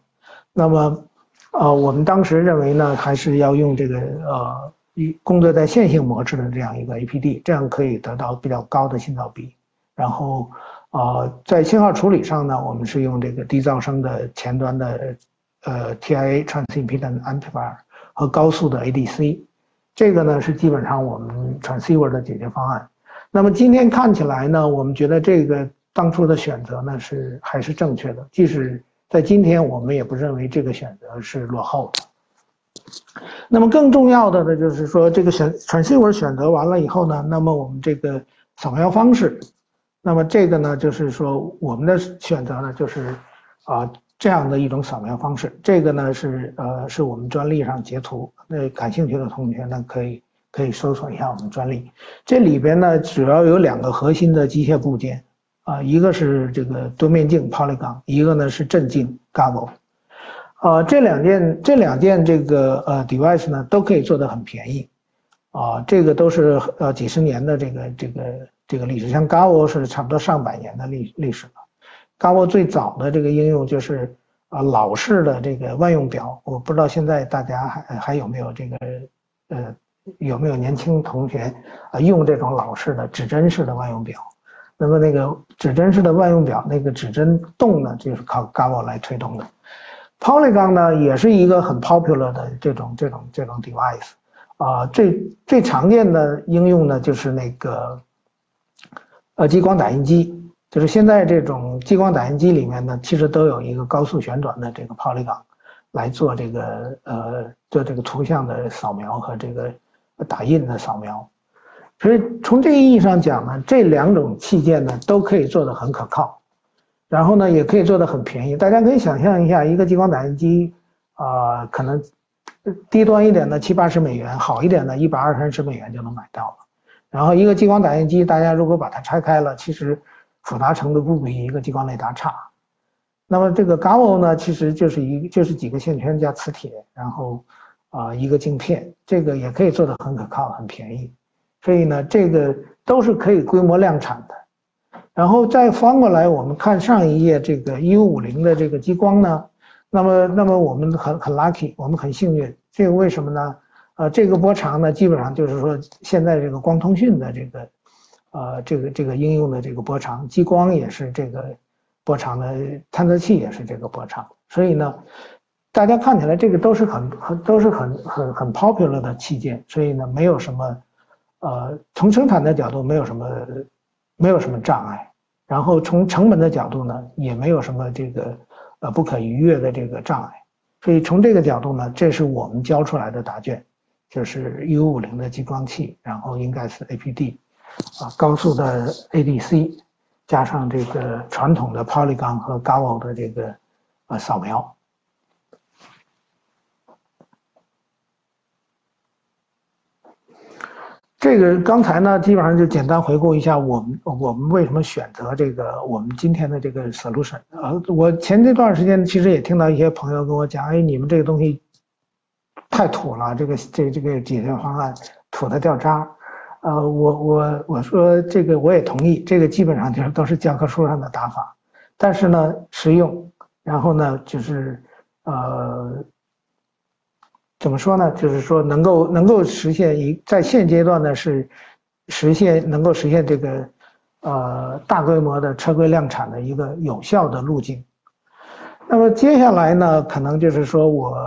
那么，呃，我们当时认为呢，还是要用这个呃。一工作在线性模式的这样一个 APD，这样可以得到比较高的信噪比。然后，呃，在信号处理上呢，我们是用这个低噪声的前端的呃 TIA Transimpedance Amplifier 和高速的 ADC。这个呢是基本上我们 Transceiver 的解决方案。那么今天看起来呢，我们觉得这个当初的选择呢是还是正确的，即使在今天我们也不认为这个选择是落后的。那么更重要的呢，就是说这个选 transceiver 选择完了以后呢，那么我们这个扫描方式，那么这个呢，就是说我们的选择呢，就是啊这样的一种扫描方式。这个呢是呃是我们专利上截图，那感兴趣的同学呢可以可以搜索一下我们专利。这里边呢主要有两个核心的机械部件啊，一个是这个多面镜 polygon，一个呢是振镜 gavo。呃，这两件这两件这个呃 device 呢，都可以做得很便宜，啊，这个都是呃几十年的这个这个这个历史，像 Gavo 是差不多上百年的历历史了。Gavo 最早的这个应用就是啊老式的这个万用表，我不知道现在大家还还有没有这个呃有没有年轻同学啊用这种老式的指针式的万用表？那么那个指针式的万用表，那个指针动呢，就是靠 Gavo 来推动的。Polygon 呢，也是一个很 popular 的这种这种这种 device，啊，最最常见的应用呢，就是那个呃激光打印机，就是现在这种激光打印机里面呢，其实都有一个高速旋转的这个 Polygon 来做这个呃做这个图像的扫描和这个打印的扫描，所以从这个意义上讲呢，这两种器件呢都可以做的很可靠。然后呢，也可以做的很便宜。大家可以想象一下，一个激光打印机，啊，可能低端一点的七八十美元，好一点的一百二三十美元就能买到了。然后一个激光打印机，大家如果把它拆开了，其实复杂程度不比一个激光雷达差。那么这个 GaO 呢，其实就是一就是几个线圈加磁铁，然后啊一个镜片，这个也可以做的很可靠，很便宜。所以呢，这个都是可以规模量产的。然后再翻过来，我们看上一页这个一五五零的这个激光呢，那么那么我们很很 lucky，我们很幸运，这个为什么呢？呃，这个波长呢，基本上就是说现在这个光通讯的这个，呃，这个这个应用的这个波长，激光也是这个波长的，探测器也是这个波长，所以呢，大家看起来这个都是很很都是很很很 popular 的器件，所以呢，没有什么，呃，从生产的角度没有什么。没有什么障碍，然后从成本的角度呢，也没有什么这个呃不可逾越的这个障碍，所以从这个角度呢，这是我们交出来的答卷，就是 U 五零的激光器，然后应该是 APD，啊高速的 ADC，加上这个传统的 Polygon 和 Gao 的这个呃扫描。这个刚才呢，基本上就简单回顾一下我们我们为什么选择这个我们今天的这个 solution 啊。我前这段时间其实也听到一些朋友跟我讲，哎，你们这个东西太土了，这个这这个解决方案土的掉渣。呃，我我我说这个我也同意，这个基本上就是都是教科书上的打法，但是呢实用，然后呢就是呃。怎么说呢？就是说能够能够实现一在现阶段呢是实现能够实现这个呃大规模的车规量产的一个有效的路径。那么接下来呢，可能就是说我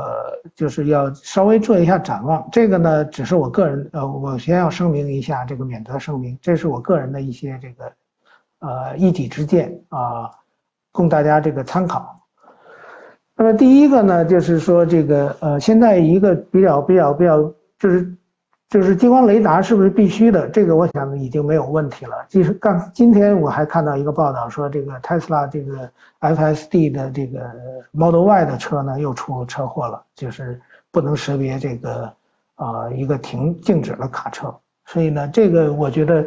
就是要稍微做一下展望。这个呢，只是我个人呃，我先要声明一下这个免责声明，这是我个人的一些这个呃一己之见啊，供大家这个参考。那么第一个呢，就是说这个呃，现在一个比较比较比较就是就是激光雷达是不是必须的？这个我想已经没有问题了。其实刚今天我还看到一个报道说，这个特斯拉这个 FSD 的这个 Model Y 的车呢又出车祸了，就是不能识别这个啊一个停静止的卡车。所以呢，这个我觉得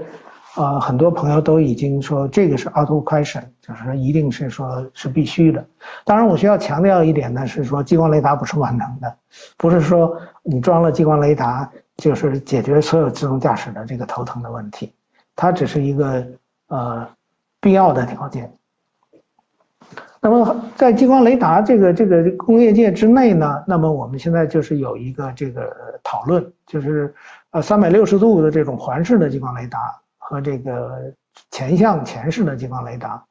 呃，很多朋友都已经说这个是 auto question，就是说一定是说是必须的。当然，我需要强调一点呢，是说激光雷达不是万能的，不是说你装了激光雷达就是解决所有自动驾驶的这个头疼的问题，它只是一个呃必要的条件。那么在激光雷达这个这个工业界之内呢，那么我们现在就是有一个这个讨论，就是呃三百六十度的这种环视的激光雷达。和这个前向前视的激光雷达，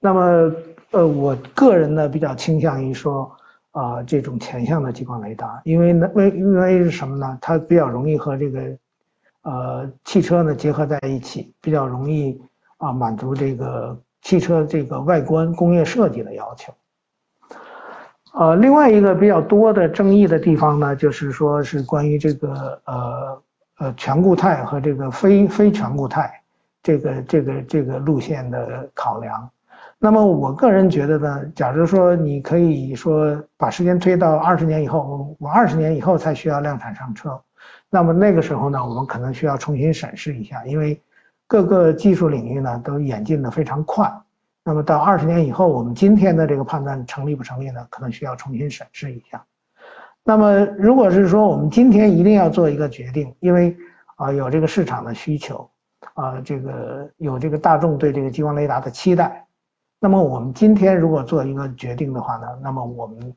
那么呃，我个人呢比较倾向于说啊这种前向的激光雷达，因为呢为因为是什么呢？它比较容易和这个呃汽车呢结合在一起，比较容易啊满足这个汽车这个外观工业设计的要求。呃，另外一个比较多的争议的地方呢，就是说是关于这个呃。呃，全固态和这个非非全固态，这个这个这个路线的考量。那么我个人觉得呢，假如说你可以说把时间推到二十年以后，我二十年以后才需要量产上车，那么那个时候呢，我们可能需要重新审视一下，因为各个技术领域呢都演进的非常快。那么到二十年以后，我们今天的这个判断成立不成立呢，可能需要重新审视一下。那么，如果是说我们今天一定要做一个决定，因为啊有这个市场的需求，啊这个有这个大众对这个激光雷达的期待，那么我们今天如果做一个决定的话呢，那么我们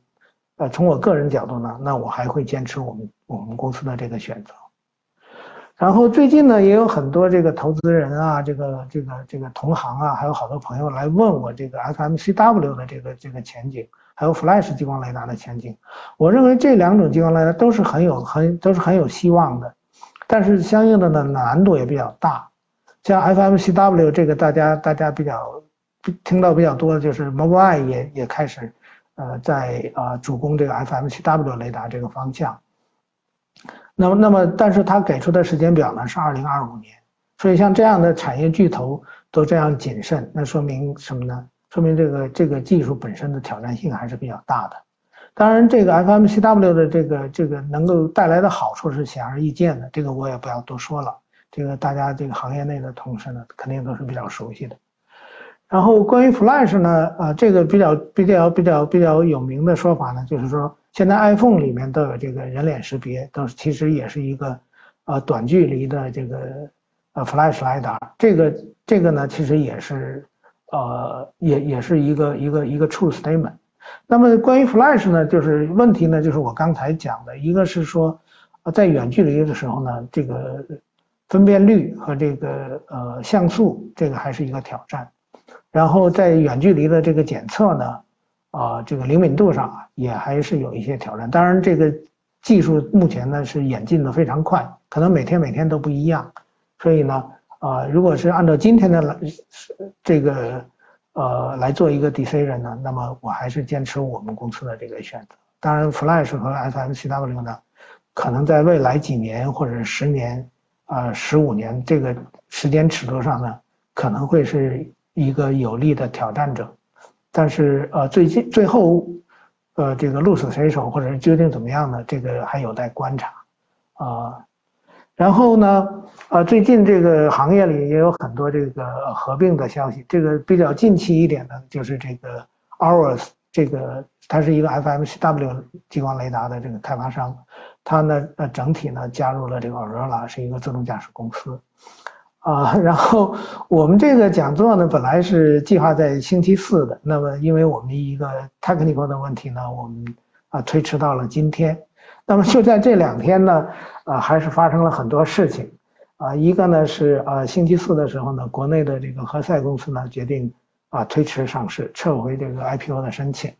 呃从我个人角度呢，那我还会坚持我们我们公司的这个选择。然后最近呢，也有很多这个投资人啊，这个这个这个同行啊，还有好多朋友来问我这个 FMCW 的这个这个前景。还有 Flash 激光雷达的前景，我认为这两种激光雷达都是很有很都是很有希望的，但是相应的呢难度也比较大。像 FMCW 这个大家大家比较听到比较多的就是 Mobileye 也也开始呃在啊主攻这个 FMCW 雷达这个方向。那么那么但是他给出的时间表呢是二零二五年，所以像这样的产业巨头都这样谨慎，那说明什么呢？说明这个这个技术本身的挑战性还是比较大的。当然，这个 FMCW 的这个这个能够带来的好处是显而易见的，这个我也不要多说了。这个大家这个行业内的同事呢，肯定都是比较熟悉的。然后关于 Flash 呢，呃，这个比较比较比较比较有名的说法呢，就是说现在 iPhone 里面都有这个人脸识别，都是其实也是一个呃短距离的这个呃 Flash 雷达。这个这个呢，其实也是。呃，也也是一个一个一个 true statement。那么关于 flash 呢，就是问题呢，就是我刚才讲的，一个是说，在远距离的时候呢，这个分辨率和这个呃像素，这个还是一个挑战。然后在远距离的这个检测呢，啊，这个灵敏度上啊也还是有一些挑战。当然，这个技术目前呢是演进的非常快，可能每天每天都不一样，所以呢。啊，如果是按照今天的来这个呃来做一个 decision 呢，那么我还是坚持我们公司的这个选择。当然，Flash 和 FMCW 呢，可能在未来几年或者十年啊十五年这个时间尺度上呢，可能会是一个有力的挑战者。但是呃，最近最后呃这个鹿死谁手或者是究竟怎么样呢？这个还有待观察啊。然后呢，呃，最近这个行业里也有很多这个合并的消息。这个比较近期一点的，就是这个 Aorus，这个它是一个 FMCW 激光雷达的这个开发商，它呢，呃，整体呢加入了这个 Aurora，是一个自动驾驶公司。啊，然后我们这个讲座呢，本来是计划在星期四的，那么因为我们一个 technical 的问题呢，我们啊推迟到了今天。那么就在这两天呢，啊，还是发生了很多事情，啊，一个呢是啊，星期四的时候呢，国内的这个何塞公司呢决定啊推迟上市，撤回这个 IPO 的申请，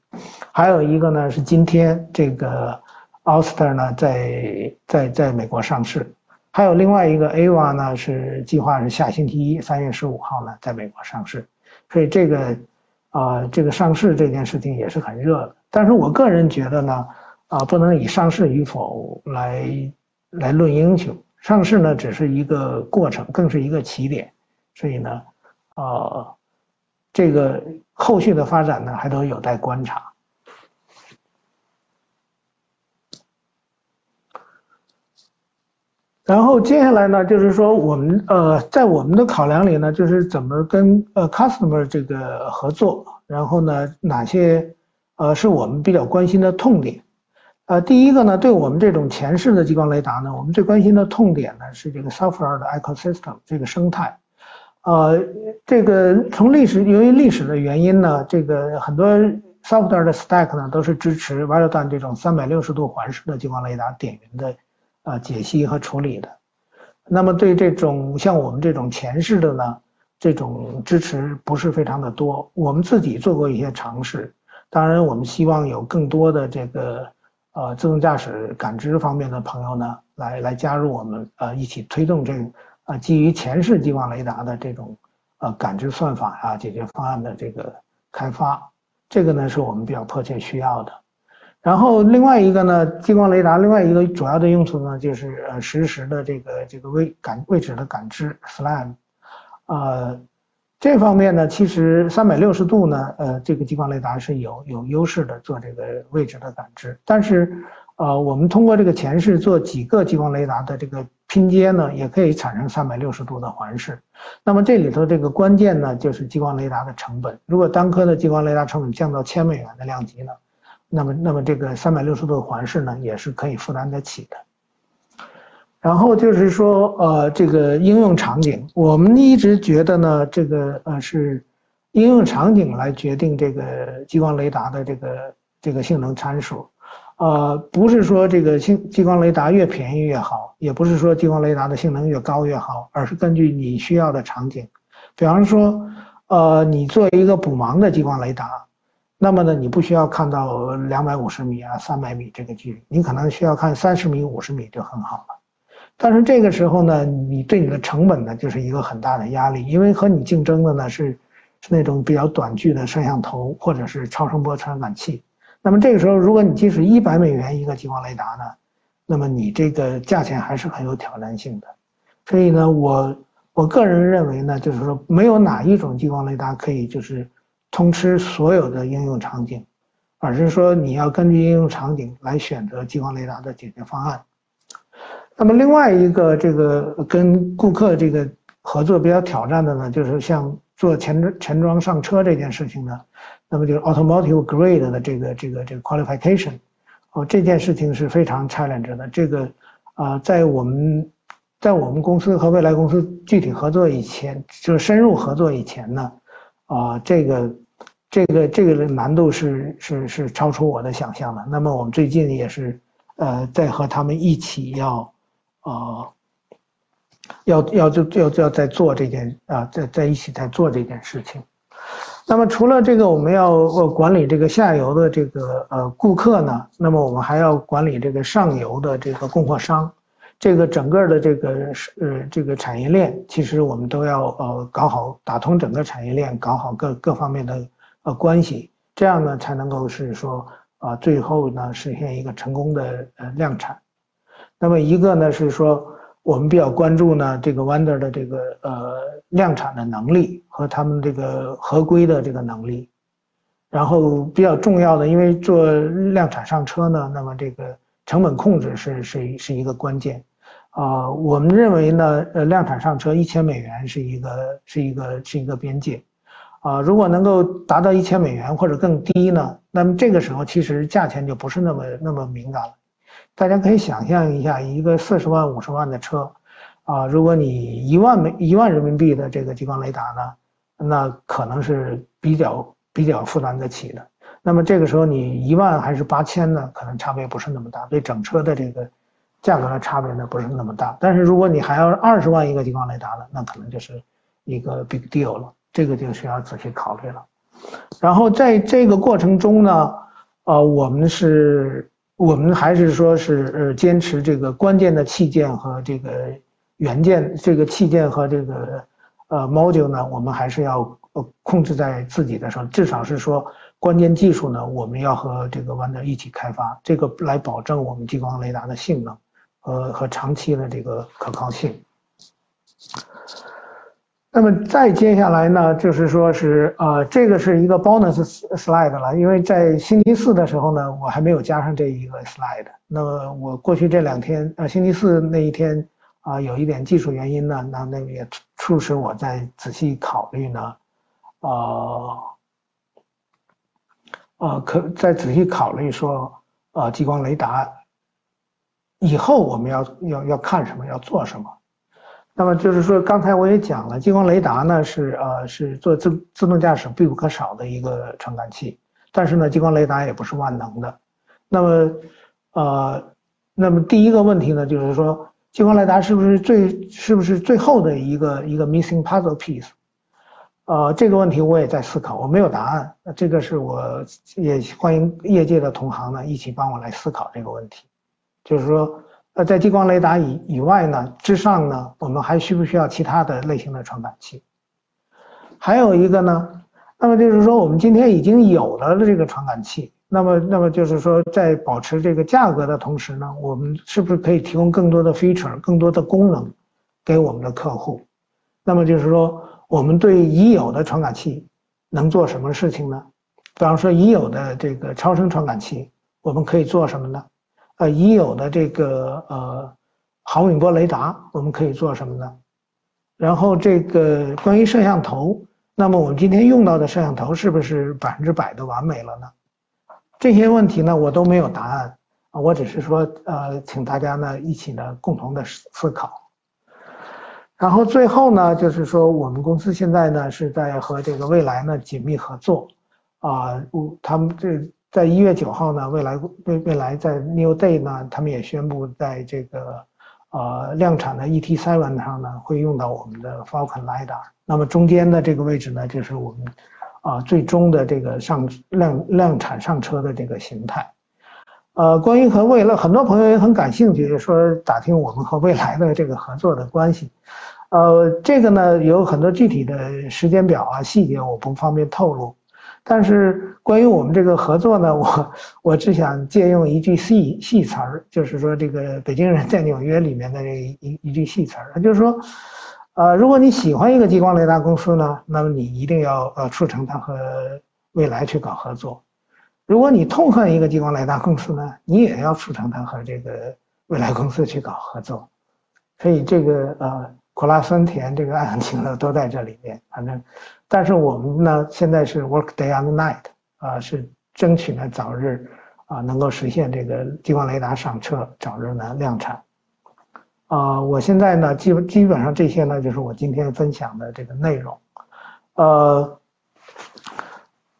还有一个呢是今天这个 Oster 呢在在在美国上市，还有另外一个 AVA 呢是计划是下星期一三月十五号呢在美国上市，所以这个啊这个上市这件事情也是很热的，但是我个人觉得呢。啊，不能以上市与否来来论英雄。上市呢，只是一个过程，更是一个起点。所以呢，呃，这个后续的发展呢，还都有待观察。然后接下来呢，就是说我们呃在我们的考量里呢，就是怎么跟呃 customer 这个合作，然后呢哪些呃是我们比较关心的痛点。呃，第一个呢，对我们这种前视的激光雷达呢，我们最关心的痛点呢是这个 software 的 ecosystem 这个生态。呃，这个从历史由于历史的原因呢，这个很多 software 的 stack 呢都是支持 v e l o d a n 这种三百六十度环视的激光雷达点云的。啊，解析和处理的，那么对这种像我们这种前视的呢，这种支持不是非常的多。我们自己做过一些尝试，当然我们希望有更多的这个呃自动驾驶感知方面的朋友呢，来来加入我们呃一起推动这个啊基于前视激光雷达的这种呃感知算法啊解决方案的这个开发，这个呢是我们比较迫切需要的。然后另外一个呢，激光雷达另外一个主要的用途呢，就是呃实时的这个这个位感位置的感知，SLAM，呃，这方面呢，其实三百六十度呢，呃，这个激光雷达是有有优势的做这个位置的感知，但是呃，我们通过这个前视做几个激光雷达的这个拼接呢，也可以产生三百六十度的环视。那么这里头这个关键呢，就是激光雷达的成本，如果单颗的激光雷达成本降到千美元的量级呢？那么，那么这个三百六十度环视呢，也是可以负担得起的。然后就是说，呃，这个应用场景，我们一直觉得呢，这个呃是应用场景来决定这个激光雷达的这个这个性能参数，呃，不是说这个性激光雷达越便宜越好，也不是说激光雷达的性能越高越好，而是根据你需要的场景。比方说，呃，你做一个补盲的激光雷达。那么呢，你不需要看到两百五十米啊、三百米这个距离，你可能需要看三十米、五十米就很好了。但是这个时候呢，你对你的成本呢就是一个很大的压力，因为和你竞争的呢是是那种比较短距的摄像头或者是超声波传感器。那么这个时候，如果你即使一百美元一个激光雷达呢，那么你这个价钱还是很有挑战性的。所以呢，我我个人认为呢，就是说没有哪一种激光雷达可以就是。通吃所有的应用场景，而是说你要根据应用场景来选择激光雷达的解决方案。那么另外一个这个跟顾客这个合作比较挑战的呢，就是像做前前装上车这件事情呢，那么就是 automotive grade 的这个这个这个 qualification，哦这件事情是非常 challenge 的。这个啊在我们在我们公司和未来公司具体合作以前，就是深入合作以前呢，啊这个。这个这个的难度是是是超出我的想象的。那么我们最近也是，呃，在和他们一起要，呃，要要就要要在做这件啊，在在一起在做这件事情。那么除了这个，我们要管理这个下游的这个呃顾客呢，那么我们还要管理这个上游的这个供货商。这个整个的这个是呃这个产业链，其实我们都要呃搞好，打通整个产业链，搞好各各方面的。呃，关系这样呢，才能够是说啊，最后呢实现一个成功的呃量产。那么一个呢是说，我们比较关注呢这个 Wonder 的这个呃量产的能力和他们这个合规的这个能力。然后比较重要的，因为做量产上车呢，那么这个成本控制是是是一个关键。啊，我们认为呢，呃量产上车一千美元是一个是一个是一个边界。啊，如果能够达到一千美元或者更低呢？那么这个时候其实价钱就不是那么那么敏感了。大家可以想象一下，一个四十万、五十万的车，啊，如果你一万美一万人民币的这个激光雷达呢，那可能是比较比较负担得起的。那么这个时候你一万还是八千呢？可能差别不是那么大，对整车的这个价格的差别呢不是那么大。但是如果你还要二十万一个激光雷达呢，那可能就是一个 big deal 了。这个就需要仔细考虑了，然后在这个过程中呢，呃，我们是，我们还是说是呃坚持这个关键的器件和这个元件，这个器件和这个呃 module 呢，我们还是要呃控制在自己的手，至少是说关键技术呢，我们要和这个 Wonder 一起开发，这个来保证我们激光雷达的性能和和长期的这个可靠性。那么再接下来呢，就是说是呃，这个是一个 bonus slide 了，因为在星期四的时候呢，我还没有加上这一个 slide。那我过去这两天，呃，星期四那一天啊，有一点技术原因呢，那那个也促使我在仔细考虑呢，呃，呃，可再仔细考虑说，呃，激光雷达以后我们要要要看什么，要做什么。那么就是说，刚才我也讲了，激光雷达呢是呃是做自自动驾驶必不可少的一个传感器，但是呢，激光雷达也不是万能的。那么，呃，那么第一个问题呢，就是说，激光雷达是不是最是不是最后的一个一个 missing puzzle piece？呃，这个问题我也在思考，我没有答案。这个是我也欢迎业界的同行呢一起帮我来思考这个问题，就是说。那在激光雷达以以外呢，之上呢，我们还需不需要其他的类型的传感器？还有一个呢，那么就是说，我们今天已经有了这个传感器，那么那么就是说，在保持这个价格的同时呢，我们是不是可以提供更多的 feature、更多的功能给我们的客户？那么就是说，我们对已有的传感器能做什么事情呢？比方说，已有的这个超声传感器，我们可以做什么呢？呃，已有的这个呃毫米波雷达，我们可以做什么呢？然后这个关于摄像头，那么我们今天用到的摄像头是不是百分之百的完美了呢？这些问题呢，我都没有答案，我只是说呃，请大家呢一起呢共同的思考。然后最后呢，就是说我们公司现在呢是在和这个未来呢紧密合作啊，他们这。在一月九号呢，未来未未来在 New Day 呢，他们也宣布在这个呃量产的 ET7 上呢，会用到我们的 Falcon Lidar。那么中间的这个位置呢，就是我们啊最终的这个上量量产上车的这个形态。呃，关于和未来，很多朋友也很感兴趣，说打听我们和未来的这个合作的关系。呃，这个呢有很多具体的时间表啊细节，我不方便透露。但是关于我们这个合作呢，我我只想借用一句戏戏词儿，就是说这个北京人在纽约里面的这一一句戏词儿，就是说，呃，如果你喜欢一个激光雷达公司呢，那么你一定要呃促成它和未来去搞合作；如果你痛恨一个激光雷达公司呢，你也要促成它和这个未来公司去搞合作。所以这个呃。苦辣酸甜，这个爱恨情仇都在这里面。反正，但是我们呢，现在是 work day and night 啊，是争取呢早日啊能够实现这个激光雷达上车，早日呢量产。啊，我现在呢基本基本上这些呢就是我今天分享的这个内容。呃，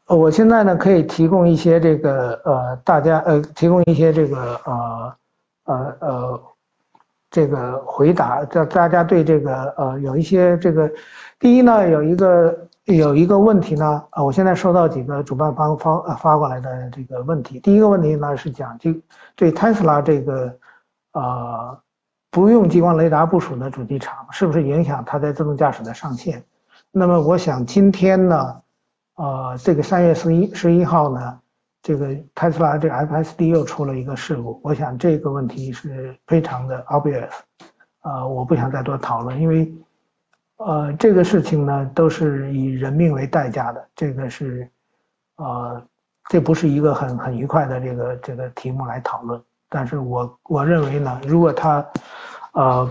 我现在呢可以提供一些这个呃大家呃提供一些这个呃呃呃。这个回答，这大家对这个呃有一些这个，第一呢有一个有一个问题呢啊，我现在收到几个主办方发呃发过来的这个问题。第一个问题呢是讲这对特斯拉这个啊不用激光雷达部署的主机厂是不是影响它在自动驾驶的上线？那么我想今天呢，呃这个三月十一十一号呢。这个特斯拉这个 FSD 又出了一个事故，我想这个问题是非常的 obvious，啊，我不想再多讨论，因为，呃，这个事情呢都是以人命为代价的，这个是，呃，这不是一个很很愉快的这个这个题目来讨论，但是我我认为呢，如果他，呃，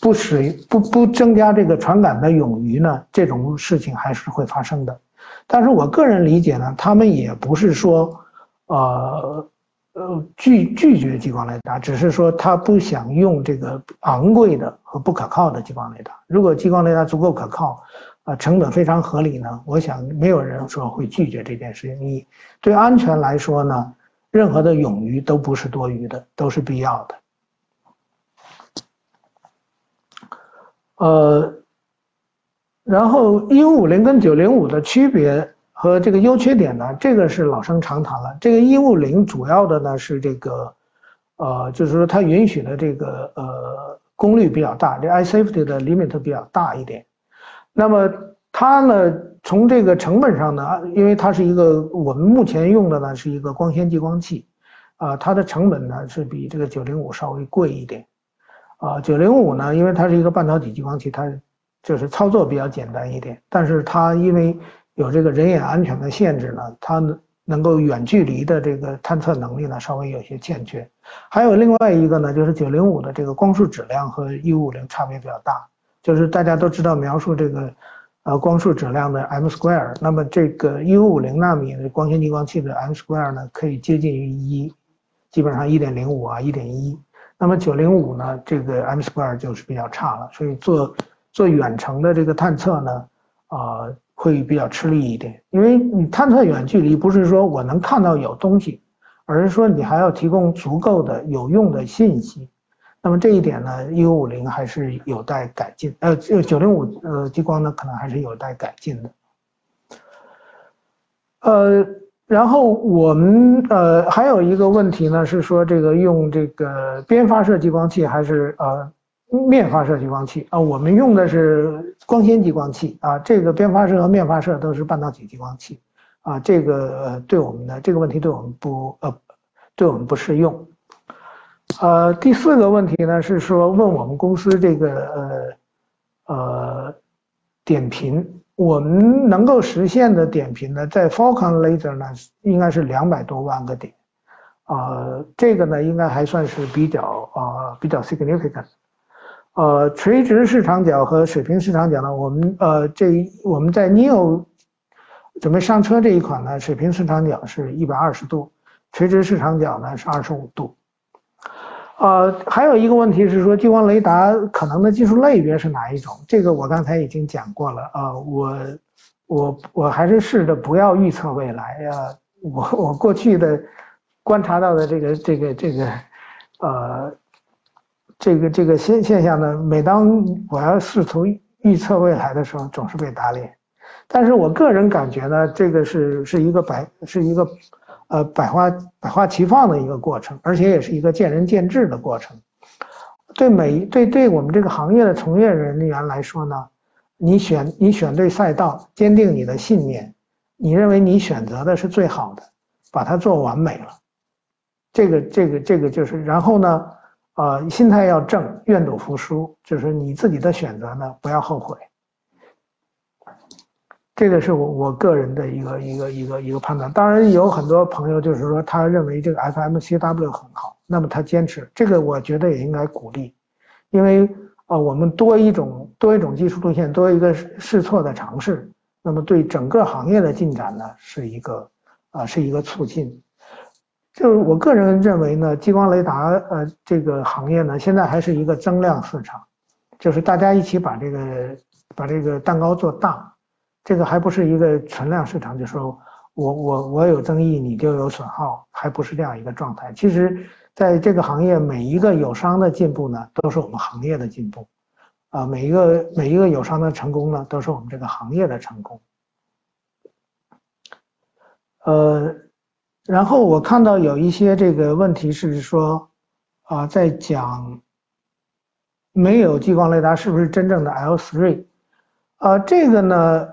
不使不不增加这个传感的冗余呢，这种事情还是会发生的，但是我个人理解呢，他们也不是说。呃呃拒拒绝激光雷达，只是说他不想用这个昂贵的和不可靠的激光雷达。如果激光雷达足够可靠，啊成本非常合理呢，我想没有人说会拒绝这件事情。你对安全来说呢，任何的冗余都不是多余的，都是必要的。呃，然后一五五零跟九零五的区别。和这个优缺点呢，这个是老生常谈了。这个一五零主要的呢是这个，呃，就是说它允许的这个呃功率比较大，这 i safety 的 limit 比较大一点。那么它呢，从这个成本上呢，因为它是一个我们目前用的呢是一个光纤激光器，啊，它的成本呢是比这个九零五稍微贵一点。啊，九零五呢，因为它是一个半导体激光器，它就是操作比较简单一点，但是它因为有这个人眼安全的限制呢，它能够远距离的这个探测能力呢，稍微有些欠缺。还有另外一个呢，就是九零五的这个光束质量和一五五零差别比较大。就是大家都知道描述这个，呃，光束质量的 m square，那么这个一五五零纳米的光纤激光器的 m square 呢，可以接近于一，基本上一点零五啊，一点一。那么九零五呢，这个 m square 就是比较差了，所以做做远程的这个探测呢，啊，会比较吃力一点。因为你探测远距离，不是说我能看到有东西，而是说你还要提供足够的有用的信息。那么这一点呢，一五五零还是有待改进，呃，九零五呃激光呢，可能还是有待改进的。呃，然后我们呃还有一个问题呢，是说这个用这个边发射激光器还是呃面发射激光器啊？我们用的是光纤激光器啊，这个边发射和面发射都是半导体激光器啊，这个对我们的这个问题对我们不呃对我们不适用。呃，第四个问题呢是说问我们公司这个呃呃点频，我们能够实现的点频呢，在 Falcon Laser 呢应该是两百多万个点，啊，这个呢应该还算是比较啊比较 significant。呃，垂直视场角和水平视场角呢，我们呃这我们在 Neo 准备上车这一款呢，水平视场角是一百二十度，垂直视场角呢是二十五度。呃，还有一个问题是说，激光雷达可能的技术类别是哪一种？这个我刚才已经讲过了。呃，我我我还是试着不要预测未来呀。我我过去的观察到的这个这个这个呃这个这个现现象呢，每当我要试图预测未来的时候，总是被打脸。但是我个人感觉呢，这个是是一个百是一个。呃，百花百花齐放的一个过程，而且也是一个见仁见智的过程。对每对对我们这个行业的从业人员来说呢，你选你选对赛道，坚定你的信念，你认为你选择的是最好的，把它做完美了。这个这个这个就是，然后呢，啊，心态要正，愿赌服输，就是你自己的选择呢，不要后悔。这个是我我个人的一个一个一个一个判断，当然有很多朋友就是说他认为这个 FMCW 很好，那么他坚持这个，我觉得也应该鼓励，因为啊我们多一种多一种技术路线，多一个试错的尝试，那么对整个行业的进展呢是一个啊是一个促进。就是我个人认为呢，激光雷达呃这个行业呢现在还是一个增量市场，就是大家一起把这个把这个蛋糕做大。这个还不是一个存量市场，就说我我我有增益，你就有损耗，还不是这样一个状态。其实，在这个行业，每一个友商的进步呢，都是我们行业的进步，啊，每一个每一个友商的成功呢，都是我们这个行业的成功。呃，然后我看到有一些这个问题是说，啊，在讲没有激光雷达是不是真正的 L3？啊，这个呢？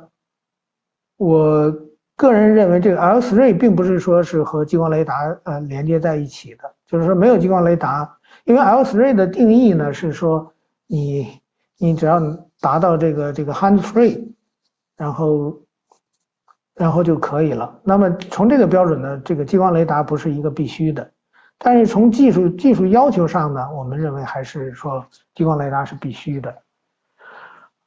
我个人认为，这个 L3 并不是说是和激光雷达呃连接在一起的，就是说没有激光雷达，因为 L3 的定义呢是说你你只要达到这个这个 hand free，然后然后就可以了。那么从这个标准呢，这个激光雷达不是一个必须的，但是从技术技术要求上呢，我们认为还是说激光雷达是必须的。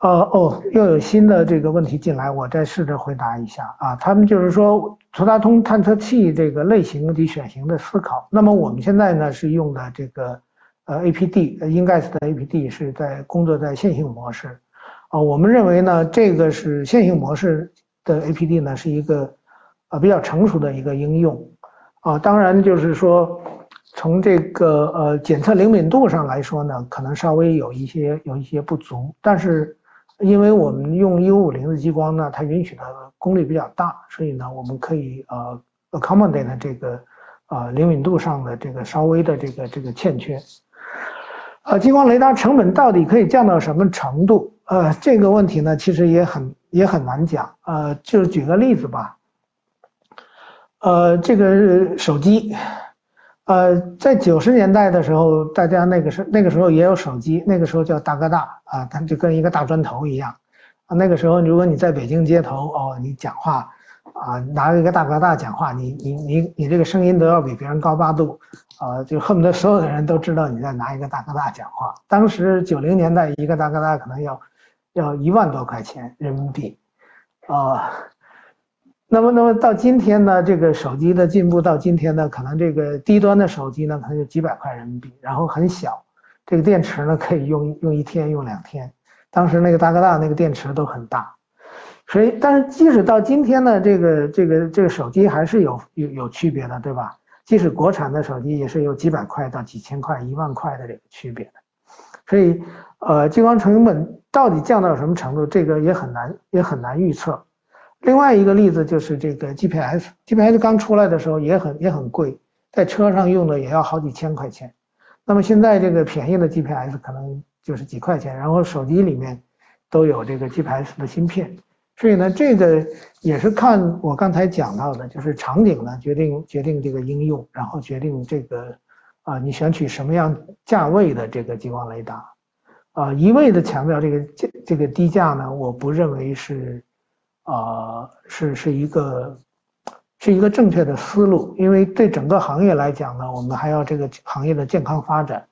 呃哦，又有新的这个问题进来，我再试着回答一下啊。他们就是说，图达通探测器这个类型及选型的思考。那么我们现在呢是用的这个呃 APD，应该是的 APD 是在工作在线性模式啊。我们认为呢，这个是线性模式的 APD 呢是一个啊比较成熟的一个应用啊。当然就是说，从这个呃检测灵敏度上来说呢，可能稍微有一些有一些不足，但是。因为我们用一五五零的激光呢，它允许的功率比较大，所以呢，我们可以呃 accommodate 这个呃灵敏度上的这个稍微的这个这个欠缺。呃，激光雷达成本到底可以降到什么程度？呃，这个问题呢，其实也很也很难讲。呃，就举个例子吧。呃，这个手机。呃，在九十年代的时候，大家那个时那个时候也有手机，那个时候叫大哥大啊，它就跟一个大砖头一样啊。那个时候，如果你在北京街头哦，你讲话啊，拿一个大哥大讲话，你你你你这个声音都要比别人高八度，啊，就恨不得所有的人都知道你在拿一个大哥大讲话。当时九零年代一个大哥大可能要要一万多块钱人民币，啊，那么那么到今天呢，这个手机的进步到今天呢，可能这个低端的手机呢可能就几百块人民币，然后很小，这个电池呢可以用用一天用两天。当时那个大哥大那个电池都很大。所以，但是即使到今天呢，这个这个这个手机还是有有有区别的，对吧？即使国产的手机也是有几百块到几千块、一万块的这个区别的。所以，呃，激光成本到底降到什么程度，这个也很难也很难预测。另外一个例子就是这个 GPS，GPS 刚出来的时候也很也很贵，在车上用的也要好几千块钱。那么现在这个便宜的 GPS 可能就是几块钱，然后手机里面都有这个 GPS 的芯片。所以呢，这个也是看我刚才讲到的，就是场景呢决定决定这个应用，然后决定这个啊你选取什么样价位的这个激光雷达，啊一味的强调这个这这个低价呢，我不认为是啊是是一个是一个正确的思路，因为对整个行业来讲呢，我们还要这个行业的健康发展，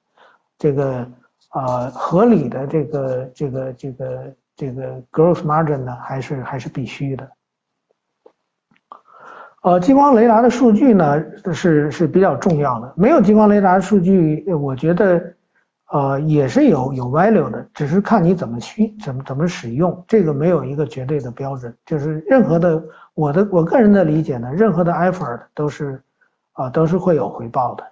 这个啊合理的这个这个这个。这个 growth margin 呢，还是还是必须的。呃，激光雷达的数据呢是是比较重要的。没有激光雷达数据，我觉得呃也是有有 value 的，只是看你怎么需怎么怎么使用，这个没有一个绝对的标准。就是任何的我的我个人的理解呢，任何的 effort 都是啊都是会有回报的。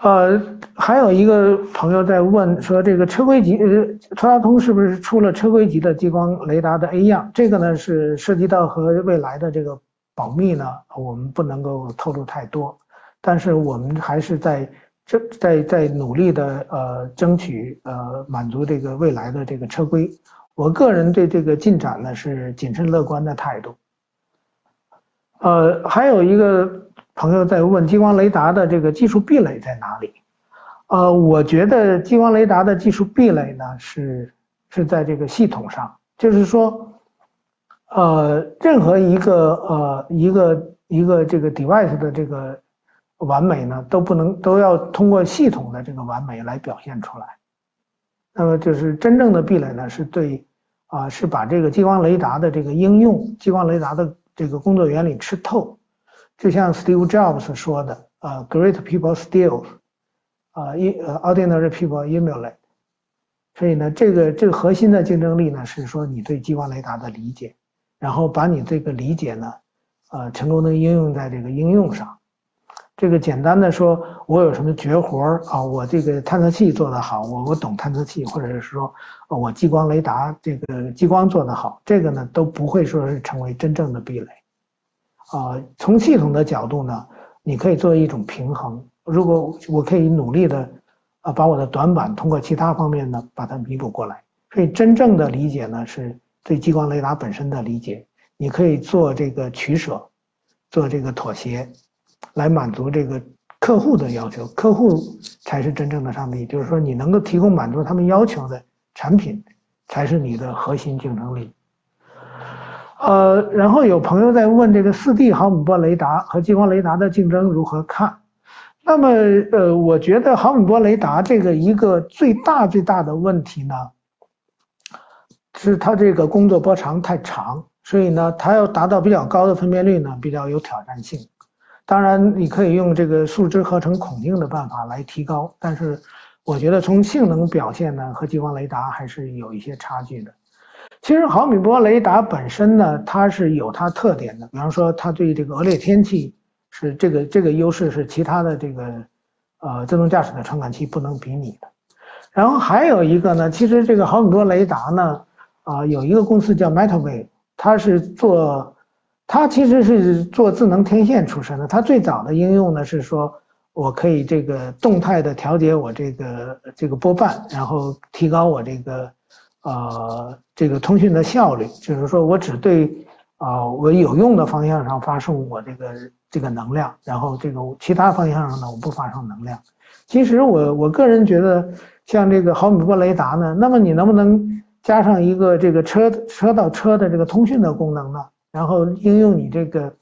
呃，还有一个朋友在问说，这个车规级呃，特拉通是不是出了车规级的激光雷达的 A 样？这个呢是涉及到和未来的这个保密呢，我们不能够透露太多。但是我们还是在这在在努力的呃争取呃满足这个未来的这个车规。我个人对这个进展呢是谨慎乐观的态度。呃，还有一个。朋友在问激光雷达的这个技术壁垒在哪里？呃，我觉得激光雷达的技术壁垒呢是是在这个系统上，就是说，呃，任何一个呃一个一个这个 device 的这个完美呢都不能都要通过系统的这个完美来表现出来。那么就是真正的壁垒呢是对啊是把这个激光雷达的这个应用，激光雷达的这个工作原理吃透。就像 Steve Jobs 说的，啊，Great people steal，啊，ordinary people emulate。所以呢，这个这个核心的竞争力呢，是说你对激光雷达的理解，然后把你这个理解呢，呃，成功的应用在这个应用上。这个简单的说，我有什么绝活儿啊？我这个探测器做得好，我我懂探测器，或者是说，我激光雷达这个激光做得好，这个呢都不会说是成为真正的壁垒。啊，从系统的角度呢，你可以做一种平衡。如果我可以努力的啊，把我的短板通过其他方面呢，把它弥补过来。所以真正的理解呢，是对激光雷达本身的理解。你可以做这个取舍，做这个妥协，来满足这个客户的要求。客户才是真正的上帝，就是说你能够提供满足他们要求的产品，才是你的核心竞争力。呃，然后有朋友在问这个四 D 毫米波雷达和激光雷达的竞争如何看？那么，呃，我觉得毫米波雷达这个一个最大最大的问题呢，是它这个工作波长太长，所以呢，它要达到比较高的分辨率呢，比较有挑战性。当然，你可以用这个树脂合成孔径的办法来提高，但是我觉得从性能表现呢，和激光雷达还是有一些差距的。其实毫米波雷达本身呢，它是有它特点的，比方说它对这个恶劣天气是这个这个优势是其他的这个呃自动驾驶的传感器不能比拟的。然后还有一个呢，其实这个毫米波雷达呢，啊有一个公司叫 Metaway，它是做它其实是做智能天线出身的。它最早的应用呢是说我可以这个动态的调节我这个这个波瓣，然后提高我这个。呃，这个通讯的效率，就是说我只对啊我有用的方向上发送我这个这个能量，然后这个其他方向上呢我不发送能量。其实我我个人觉得，像这个毫米波雷达呢，那么你能不能加上一个这个车车到车的这个通讯的功能呢？然后应用你这个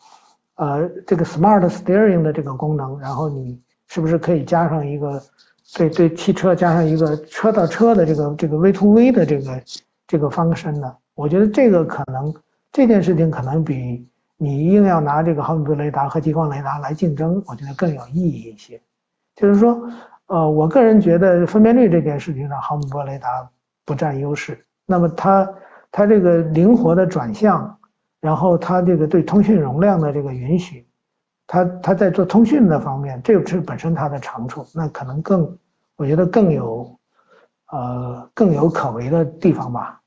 呃这个 smart steering 的这个功能，然后你是不是可以加上一个对对汽车加上一个车到车的这个这个 V to V 的这个这个方式呢？我觉得这个可能这件事情可能比你硬要拿这个毫米波雷达和激光雷达来竞争，我觉得更有意义一些。就是说，呃，我个人觉得分辨率这件事情上，毫米波雷达不占优势。那么它它这个灵活的转向，然后它这个对通讯容量的这个允许，它它在做通讯的方面，这个是本身它的长处，那可能更我觉得更有呃更有可为的地方吧。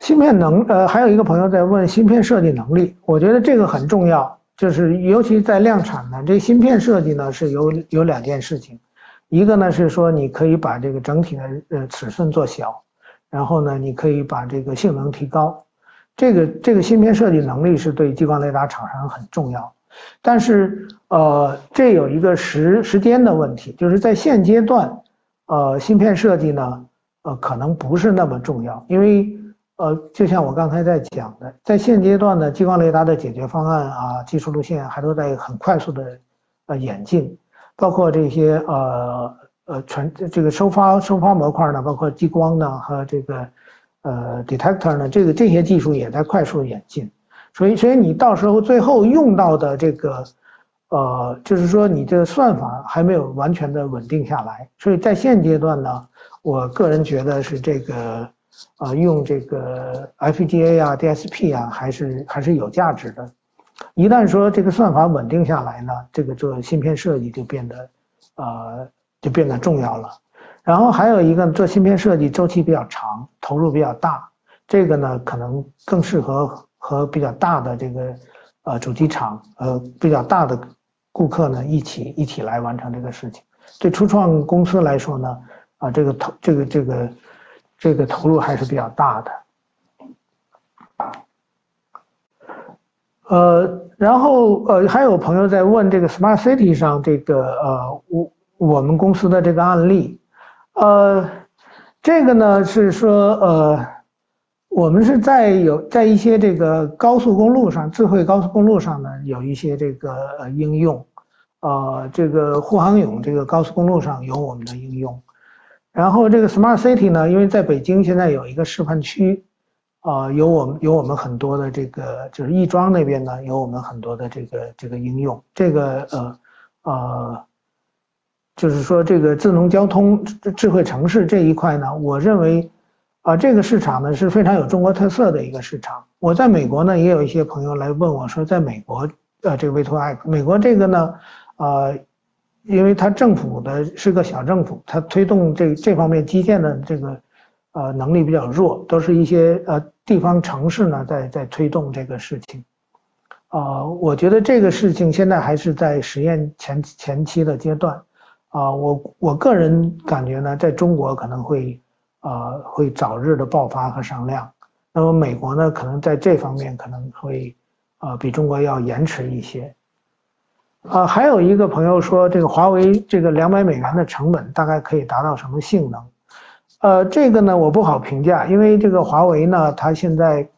芯片能呃，还有一个朋友在问芯片设计能力，我觉得这个很重要，就是尤其在量产呢，这芯片设计呢是有有两件事情，一个呢是说你可以把这个整体的呃尺寸做小，然后呢你可以把这个性能提高，这个这个芯片设计能力是对激光雷达厂商很重要，但是呃这有一个时时间的问题，就是在现阶段，呃芯片设计呢呃可能不是那么重要，因为。呃，就像我刚才在讲的，在现阶段呢，激光雷达的解决方案啊，技术路线还都在很快速的呃演进，包括这些呃呃传这个收发收发模块呢，包括激光呢和这个呃 detector 呢，这个这些技术也在快速演进，所以所以你到时候最后用到的这个呃，就是说你这个算法还没有完全的稳定下来，所以在现阶段呢，我个人觉得是这个。啊，用这个 FPGA 啊、DSP 啊，还是还是有价值的。一旦说这个算法稳定下来呢，这个做芯片设计就变得，呃，就变得重要了。然后还有一个做芯片设计周期比较长，投入比较大，这个呢可能更适合和比较大的这个呃主机厂呃比较大的顾客呢一起一起来完成这个事情。对初创公司来说呢，啊这个投这个这个。这个投入还是比较大的，呃，然后呃，还有朋友在问这个 Smart City 上这个呃，我我们公司的这个案例，呃，这个呢是说呃，我们是在有在一些这个高速公路上，智慧高速公路上呢有一些这个呃应用，呃，这个沪杭甬这个高速公路上有我们的应用。然后这个 Smart City 呢，因为在北京现在有一个示范区，啊，有我们有我们很多的这个就是亦庄那边呢有我们很多的这个这个应用，这个呃呃，就是说这个智能交通智慧城市这一块呢，我认为啊这个市场呢是非常有中国特色的一个市场。我在美国呢也有一些朋友来问我说，在美国呃这个 V to I，美国这个呢啊。因为它政府的是个小政府，它推动这这方面基建的这个呃能力比较弱，都是一些呃地方城市呢在在推动这个事情。啊，我觉得这个事情现在还是在实验前前期的阶段。啊，我我个人感觉呢，在中国可能会啊会早日的爆发和上量。那么美国呢，可能在这方面可能会啊比中国要延迟一些。啊，还有一个朋友说，这个华为这个两百美元的成本大概可以达到什么性能？呃，这个呢我不好评价，因为这个华为呢，它现在，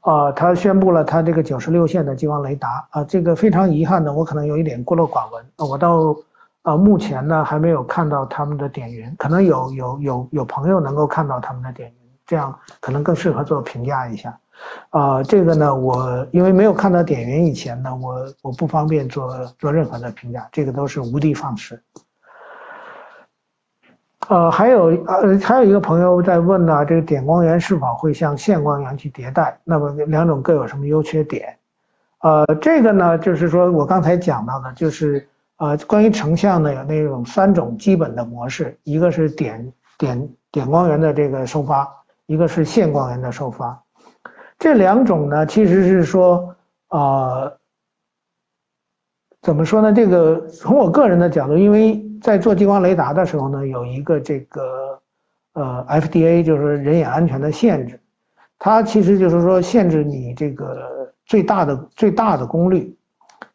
啊，它宣布了它这个九十六线的激光雷达啊，这个非常遗憾的，我可能有一点孤陋寡闻，我到啊目前呢还没有看到他们的点云，可能有有有有朋友能够看到他们的点云，这样可能更适合做评价一下。啊，这个呢，我因为没有看到点云以前呢，我我不方便做做任何的评价，这个都是无的放矢。呃，还有呃，还有一个朋友在问呢，这个点光源是否会向线光源去迭代？那么两种各有什么优缺点？呃，这个呢，就是说我刚才讲到的，就是啊，关于成像呢，有那种三种基本的模式，一个是点点点光源的这个收发，一个是线光源的收发。这两种呢，其实是说，啊，怎么说呢？这个从我个人的角度，因为在做激光雷达的时候呢，有一个这个呃 FDA 就是人眼安全的限制，它其实就是说限制你这个最大的最大的功率。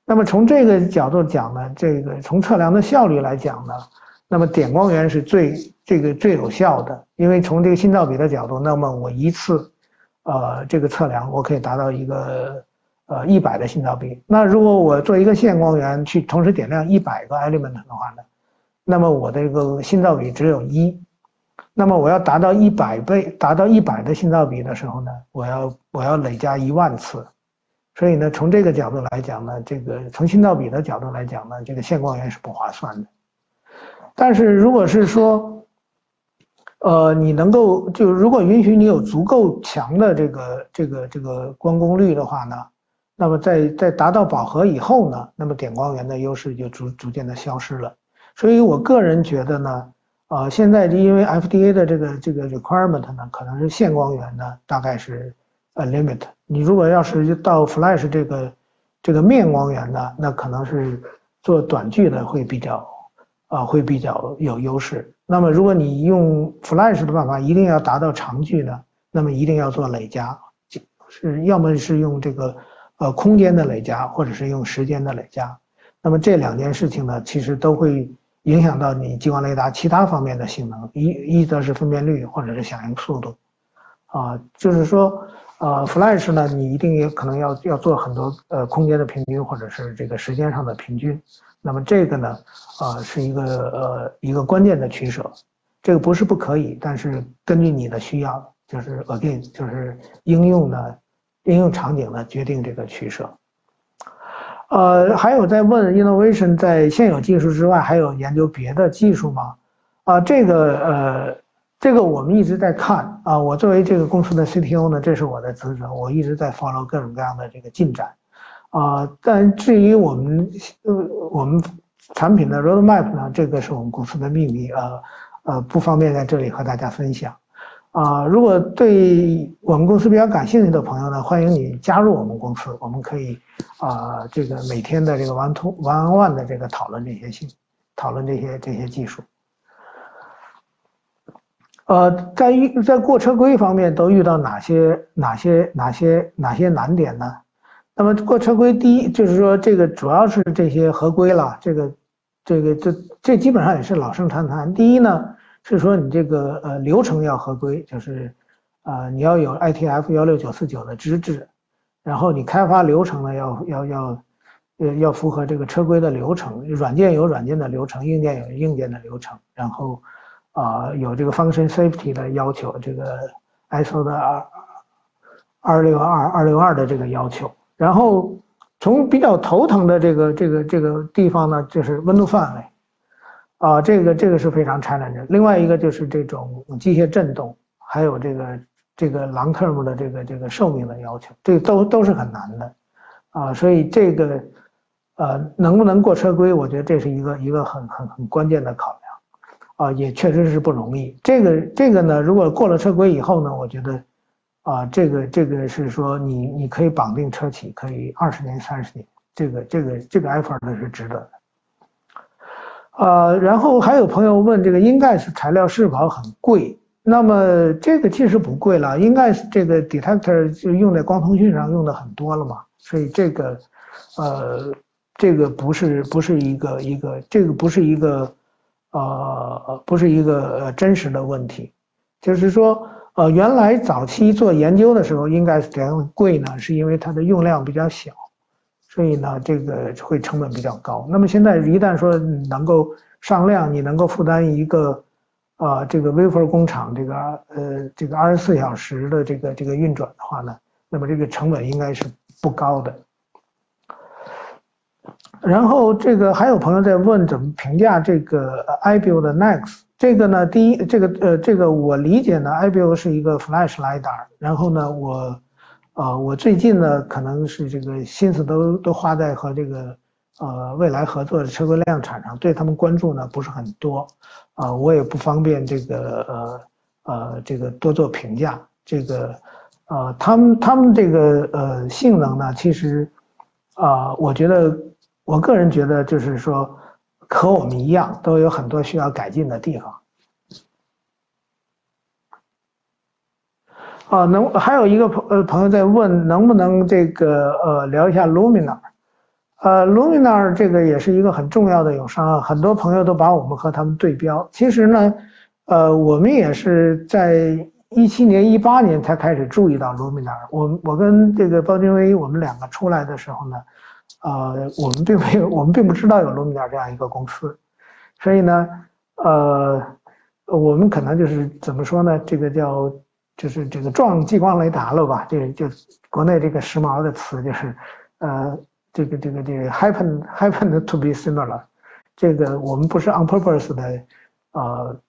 那么从这个角度讲呢，这个从测量的效率来讲呢，那么点光源是最这个最有效的，因为从这个信噪比的角度，那么我一次。呃这个测量，我可以达到一个呃一百的信噪比。那如果我做一个线光源去同时点亮一百个 element 的话呢，那么我的这个信噪比只有一。那么我要达到一百倍，达到一百的信噪比的时候呢，我要我要累加一万次。所以呢，从这个角度来讲呢，这个从信噪比的角度来讲呢，这个线光源是不划算的。但是如果是说，呃，你能够就如果允许你有足够强的这个这个这个光功率的话呢，那么在在达到饱和以后呢，那么点光源的优势就逐逐渐的消失了。所以我个人觉得呢，呃，现在就因为 FDA 的这个这个 requirement 呢，可能是线光源呢大概是呃 limit。你如果要是到 Flash 这个这个面光源呢，那可能是做短距的会比较啊会比较有优势。那么，如果你用 Flash 的办法，一定要达到长距呢，那么一定要做累加，就是要么是用这个呃空间的累加，或者是用时间的累加。那么这两件事情呢，其实都会影响到你激光雷达其他方面的性能，一一则是分辨率，或者是响应速度。啊，就是说，呃，Flash 呢，你一定也可能要要做很多呃空间的平均，或者是这个时间上的平均。那么这个呢，啊，是一个呃一个关键的取舍，这个不是不可以，但是根据你的需要，就是 again 就是应用呢，应用场景呢决定这个取舍。呃，还有在问 innovation 在现有技术之外还有研究别的技术吗？啊，这个呃这个我们一直在看啊，我作为这个公司的 CTO 呢，这是我的职责，我一直在 follow 各种各样的这个进展。啊，但至于我们呃我们产品的 roadmap 呢，这个是我们公司的秘密呃，呃不方便在这里和大家分享。啊，如果对我们公司比较感兴趣的朋友呢，欢迎你加入我们公司，我们可以啊这个每天的这个 one to one one 的这个讨论这些信，讨论这些这些技术。呃，在遇在过车规方面都遇到哪些哪些哪些哪些难点呢？那么过车规，第一就是说这个主要是这些合规了，这个，这个这这基本上也是老生常谈。第一呢是说你这个呃流程要合规，就是啊你要有 ITF 幺六九四九的资质，然后你开发流程呢要要要呃要符合这个车规的流程，软件有软件的流程，硬件有硬件的流程，然后啊有这个 function safety 的要求，这个 ISO 的二二六二二六二的这个要求。然后从比较头疼的这个这个这个地方呢，就是温度范围，啊，这个这个是非常 challenge。另外一个就是这种机械振动，还有这个这个 long term 的这个这个寿命的要求，这都都是很难的，啊，所以这个呃能不能过车规，我觉得这是一个一个很很很关键的考量，啊，也确实是不容易。这个这个呢，如果过了车规以后呢，我觉得。啊，这个这个是说你你可以绑定车企，可以二十年三十年，这个这个这个 effort 是值得的。呃，然后还有朋友问这个 i n g a s 材料是否很贵？那么这个其实不贵了 i n g a s 这个 detector 就用在光通讯上用的很多了嘛，所以这个呃这个不是不是一个一个这个不是一个呃不是一个真实的问题，就是说。呃，原来早期做研究的时候，应该是这样贵呢，是因为它的用量比较小，所以呢，这个会成本比较高。那么现在一旦说能够上量，你能够负担一个，啊，这个 wafer 工厂这个呃这个二十四小时的这个这个运转的话呢，那么这个成本应该是不高的。然后这个还有朋友在问怎么评价这个 I B U 的 Next。这个呢，第一，这个呃，这个我理解呢，iBio 是一个 Flash lidar，然后呢，我，呃，我最近呢，可能是这个心思都都花在和这个呃未来合作的车规量产上，对他们关注呢不是很多，啊，我也不方便这个呃呃这个多做评价，这个呃他们他们这个呃性能呢，其实啊，我觉得我个人觉得就是说。和我们一样，都有很多需要改进的地方。啊，能还有一个朋呃朋友在问，能不能这个呃聊一下 Luminar？呃，Luminar 这个也是一个很重要的友商，很多朋友都把我们和他们对标。其实呢，呃，我们也是在一七年、一八年才开始注意到 Luminar。我我跟这个包君威，我们两个出来的时候呢，呃，我们并没有，我们并不知道有罗密尔这样一个公司，所以呢，呃，我们可能就是怎么说呢？这个叫就是这个撞激光雷达了吧？这就国内这个时髦的词就是，呃，这个这个这个 happen happened to be similar。这个我们不是 on purpose 的，呃。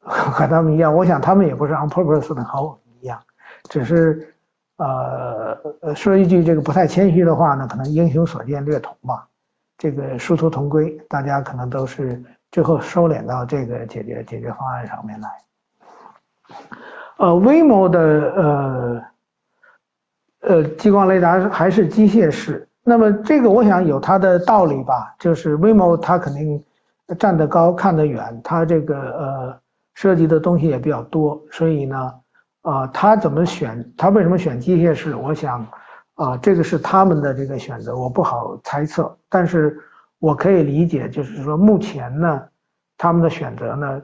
和他们一样，我想他们也不是 on purpose 的和我们一样，只是呃说一句这个不太谦虚的话呢，可能英雄所见略同吧。这个殊途同归，大家可能都是最后收敛到这个解决解决方案上面来。呃，VMO 的呃呃激光雷达还是机械式，那么这个我想有它的道理吧，就是 Waymo 它肯定站得高看得远，它这个呃。涉及的东西也比较多，所以呢，啊，他怎么选？他为什么选机械式？我想，啊，这个是他们的这个选择，我不好猜测。但是我可以理解，就是说目前呢，他们的选择呢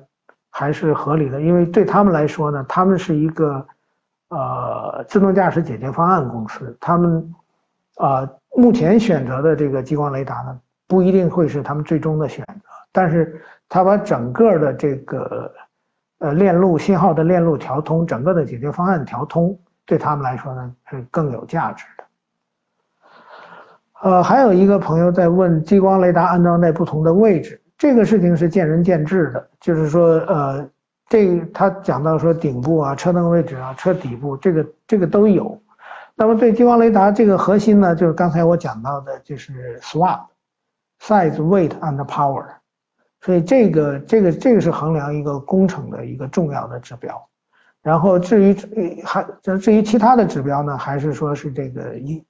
还是合理的，因为对他们来说呢，他们是一个呃自动驾驶解决方案公司，他们啊目前选择的这个激光雷达呢不一定会是他们最终的选择，但是他把整个的这个。呃，链路信号的链路调通，整个的解决方案调通，对他们来说呢是更有价值的。呃，还有一个朋友在问，激光雷达安装在不同的位置，这个事情是见仁见智的。就是说，呃，这他讲到说顶部啊、车灯位置啊、车底部，这个这个都有。那么对激光雷达这个核心呢，就是刚才我讲到的，就是 SWAP，Size、Weight and Power。所以这个这个这个是衡量一个工程的一个重要的指标，然后至于还至于其他的指标呢，还是说是这个应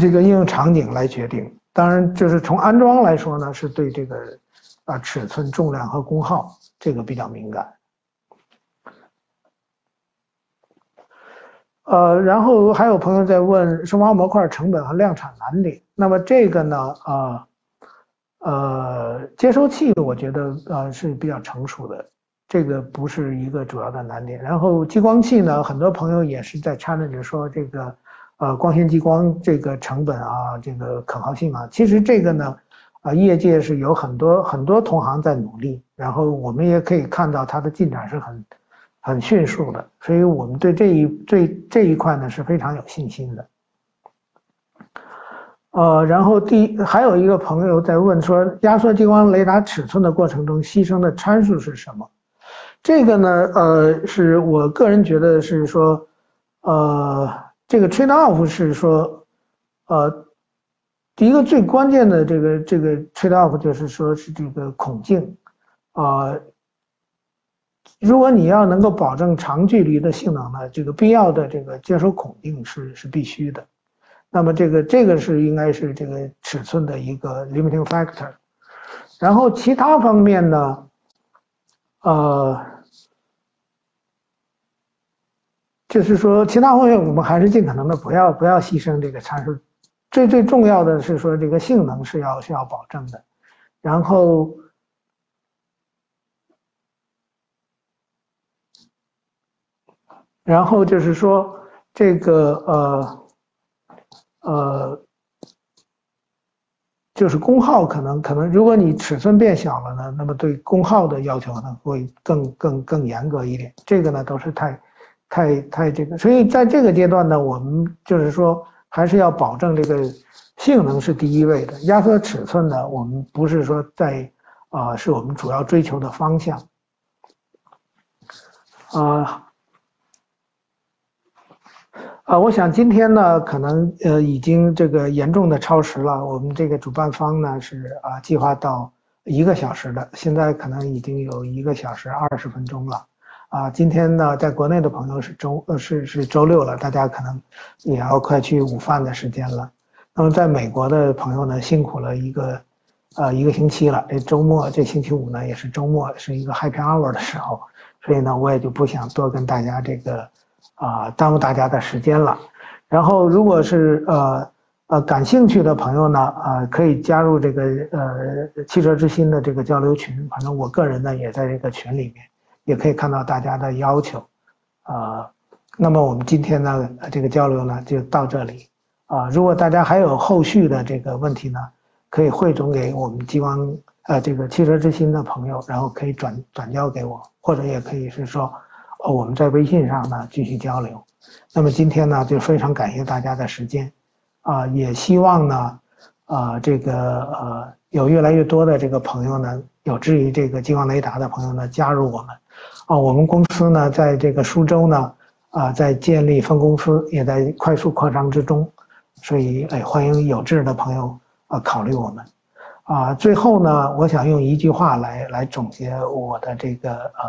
这个应用场景来决定。当然，就是从安装来说呢，是对这个啊尺寸、重量和功耗这个比较敏感。呃，然后还有朋友在问生发模块成本和量产难点，那么这个呢啊。呃接收器我觉得呃是比较成熟的，这个不是一个主要的难点。然后激光器呢，很多朋友也是在 challenge 说这个呃光纤激光这个成本啊，这个可靠性啊，其实这个呢，啊业界是有很多很多同行在努力，然后我们也可以看到它的进展是很很迅速的，所以我们对这一对这一块呢是非常有信心的。呃，然后第还有一个朋友在问说，压缩激光雷达尺寸的过程中牺牲的参数是什么？这个呢，呃，是我个人觉得是说，呃，这个 trade off 是说，呃，第一个最关键的这个这个 trade off 就是说是这个孔径，啊，如果你要能够保证长距离的性能呢，这个必要的这个接收孔径是是必须的。那么这个这个是应该是这个尺寸的一个 limiting factor，然后其他方面呢，呃，就是说其他方面我们还是尽可能的不要不要牺牲这个参数，最最重要的是说这个性能是要是要保证的，然后，然后就是说这个呃。呃，就是功耗可能可能，如果你尺寸变小了呢，那么对功耗的要求呢会更更更严格一点。这个呢都是太太太这个，所以在这个阶段呢，我们就是说还是要保证这个性能是第一位的。压缩尺寸呢，我们不是说在啊，是我们主要追求的方向啊。啊，我想今天呢，可能呃已经这个严重的超时了。我们这个主办方呢是啊计划到一个小时的，现在可能已经有一个小时二十分钟了。啊，今天呢，在国内的朋友是周呃是是周六了，大家可能也要快去午饭的时间了。那么在美国的朋友呢，辛苦了一个呃一个星期了。这周末这星期五呢也是周末，是一个 Happy Hour 的时候，所以呢我也就不想多跟大家这个。啊，耽误大家的时间了。然后，如果是呃呃感兴趣的朋友呢，啊，可以加入这个呃汽车之心的这个交流群。反正我个人呢也在这个群里面，也可以看到大家的要求。啊，那么我们今天呢这个交流呢就到这里啊，如果大家还有后续的这个问题呢，可以汇总给我们激光呃这个汽车之心的朋友，然后可以转转交给我，或者也可以是说我们在微信上呢继续交流。那么今天呢就非常感谢大家的时间啊，也希望呢啊这个呃有越来越多的这个朋友呢有志于这个激光雷达的朋友呢加入我们。啊，我们公司呢，在这个苏州呢，啊，在建立分公司，也在快速扩张之中，所以，哎，欢迎有志的朋友啊考虑我们。啊，最后呢，我想用一句话来来总结我的这个呃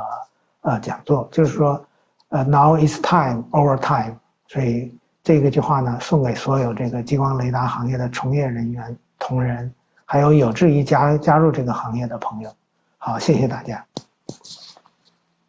呃讲座，就是说，呃，Now is time over time。所以这个句话呢，送给所有这个激光雷达行业的从业人员、同仁，还有有志于加加入这个行业的朋友。好，谢谢大家。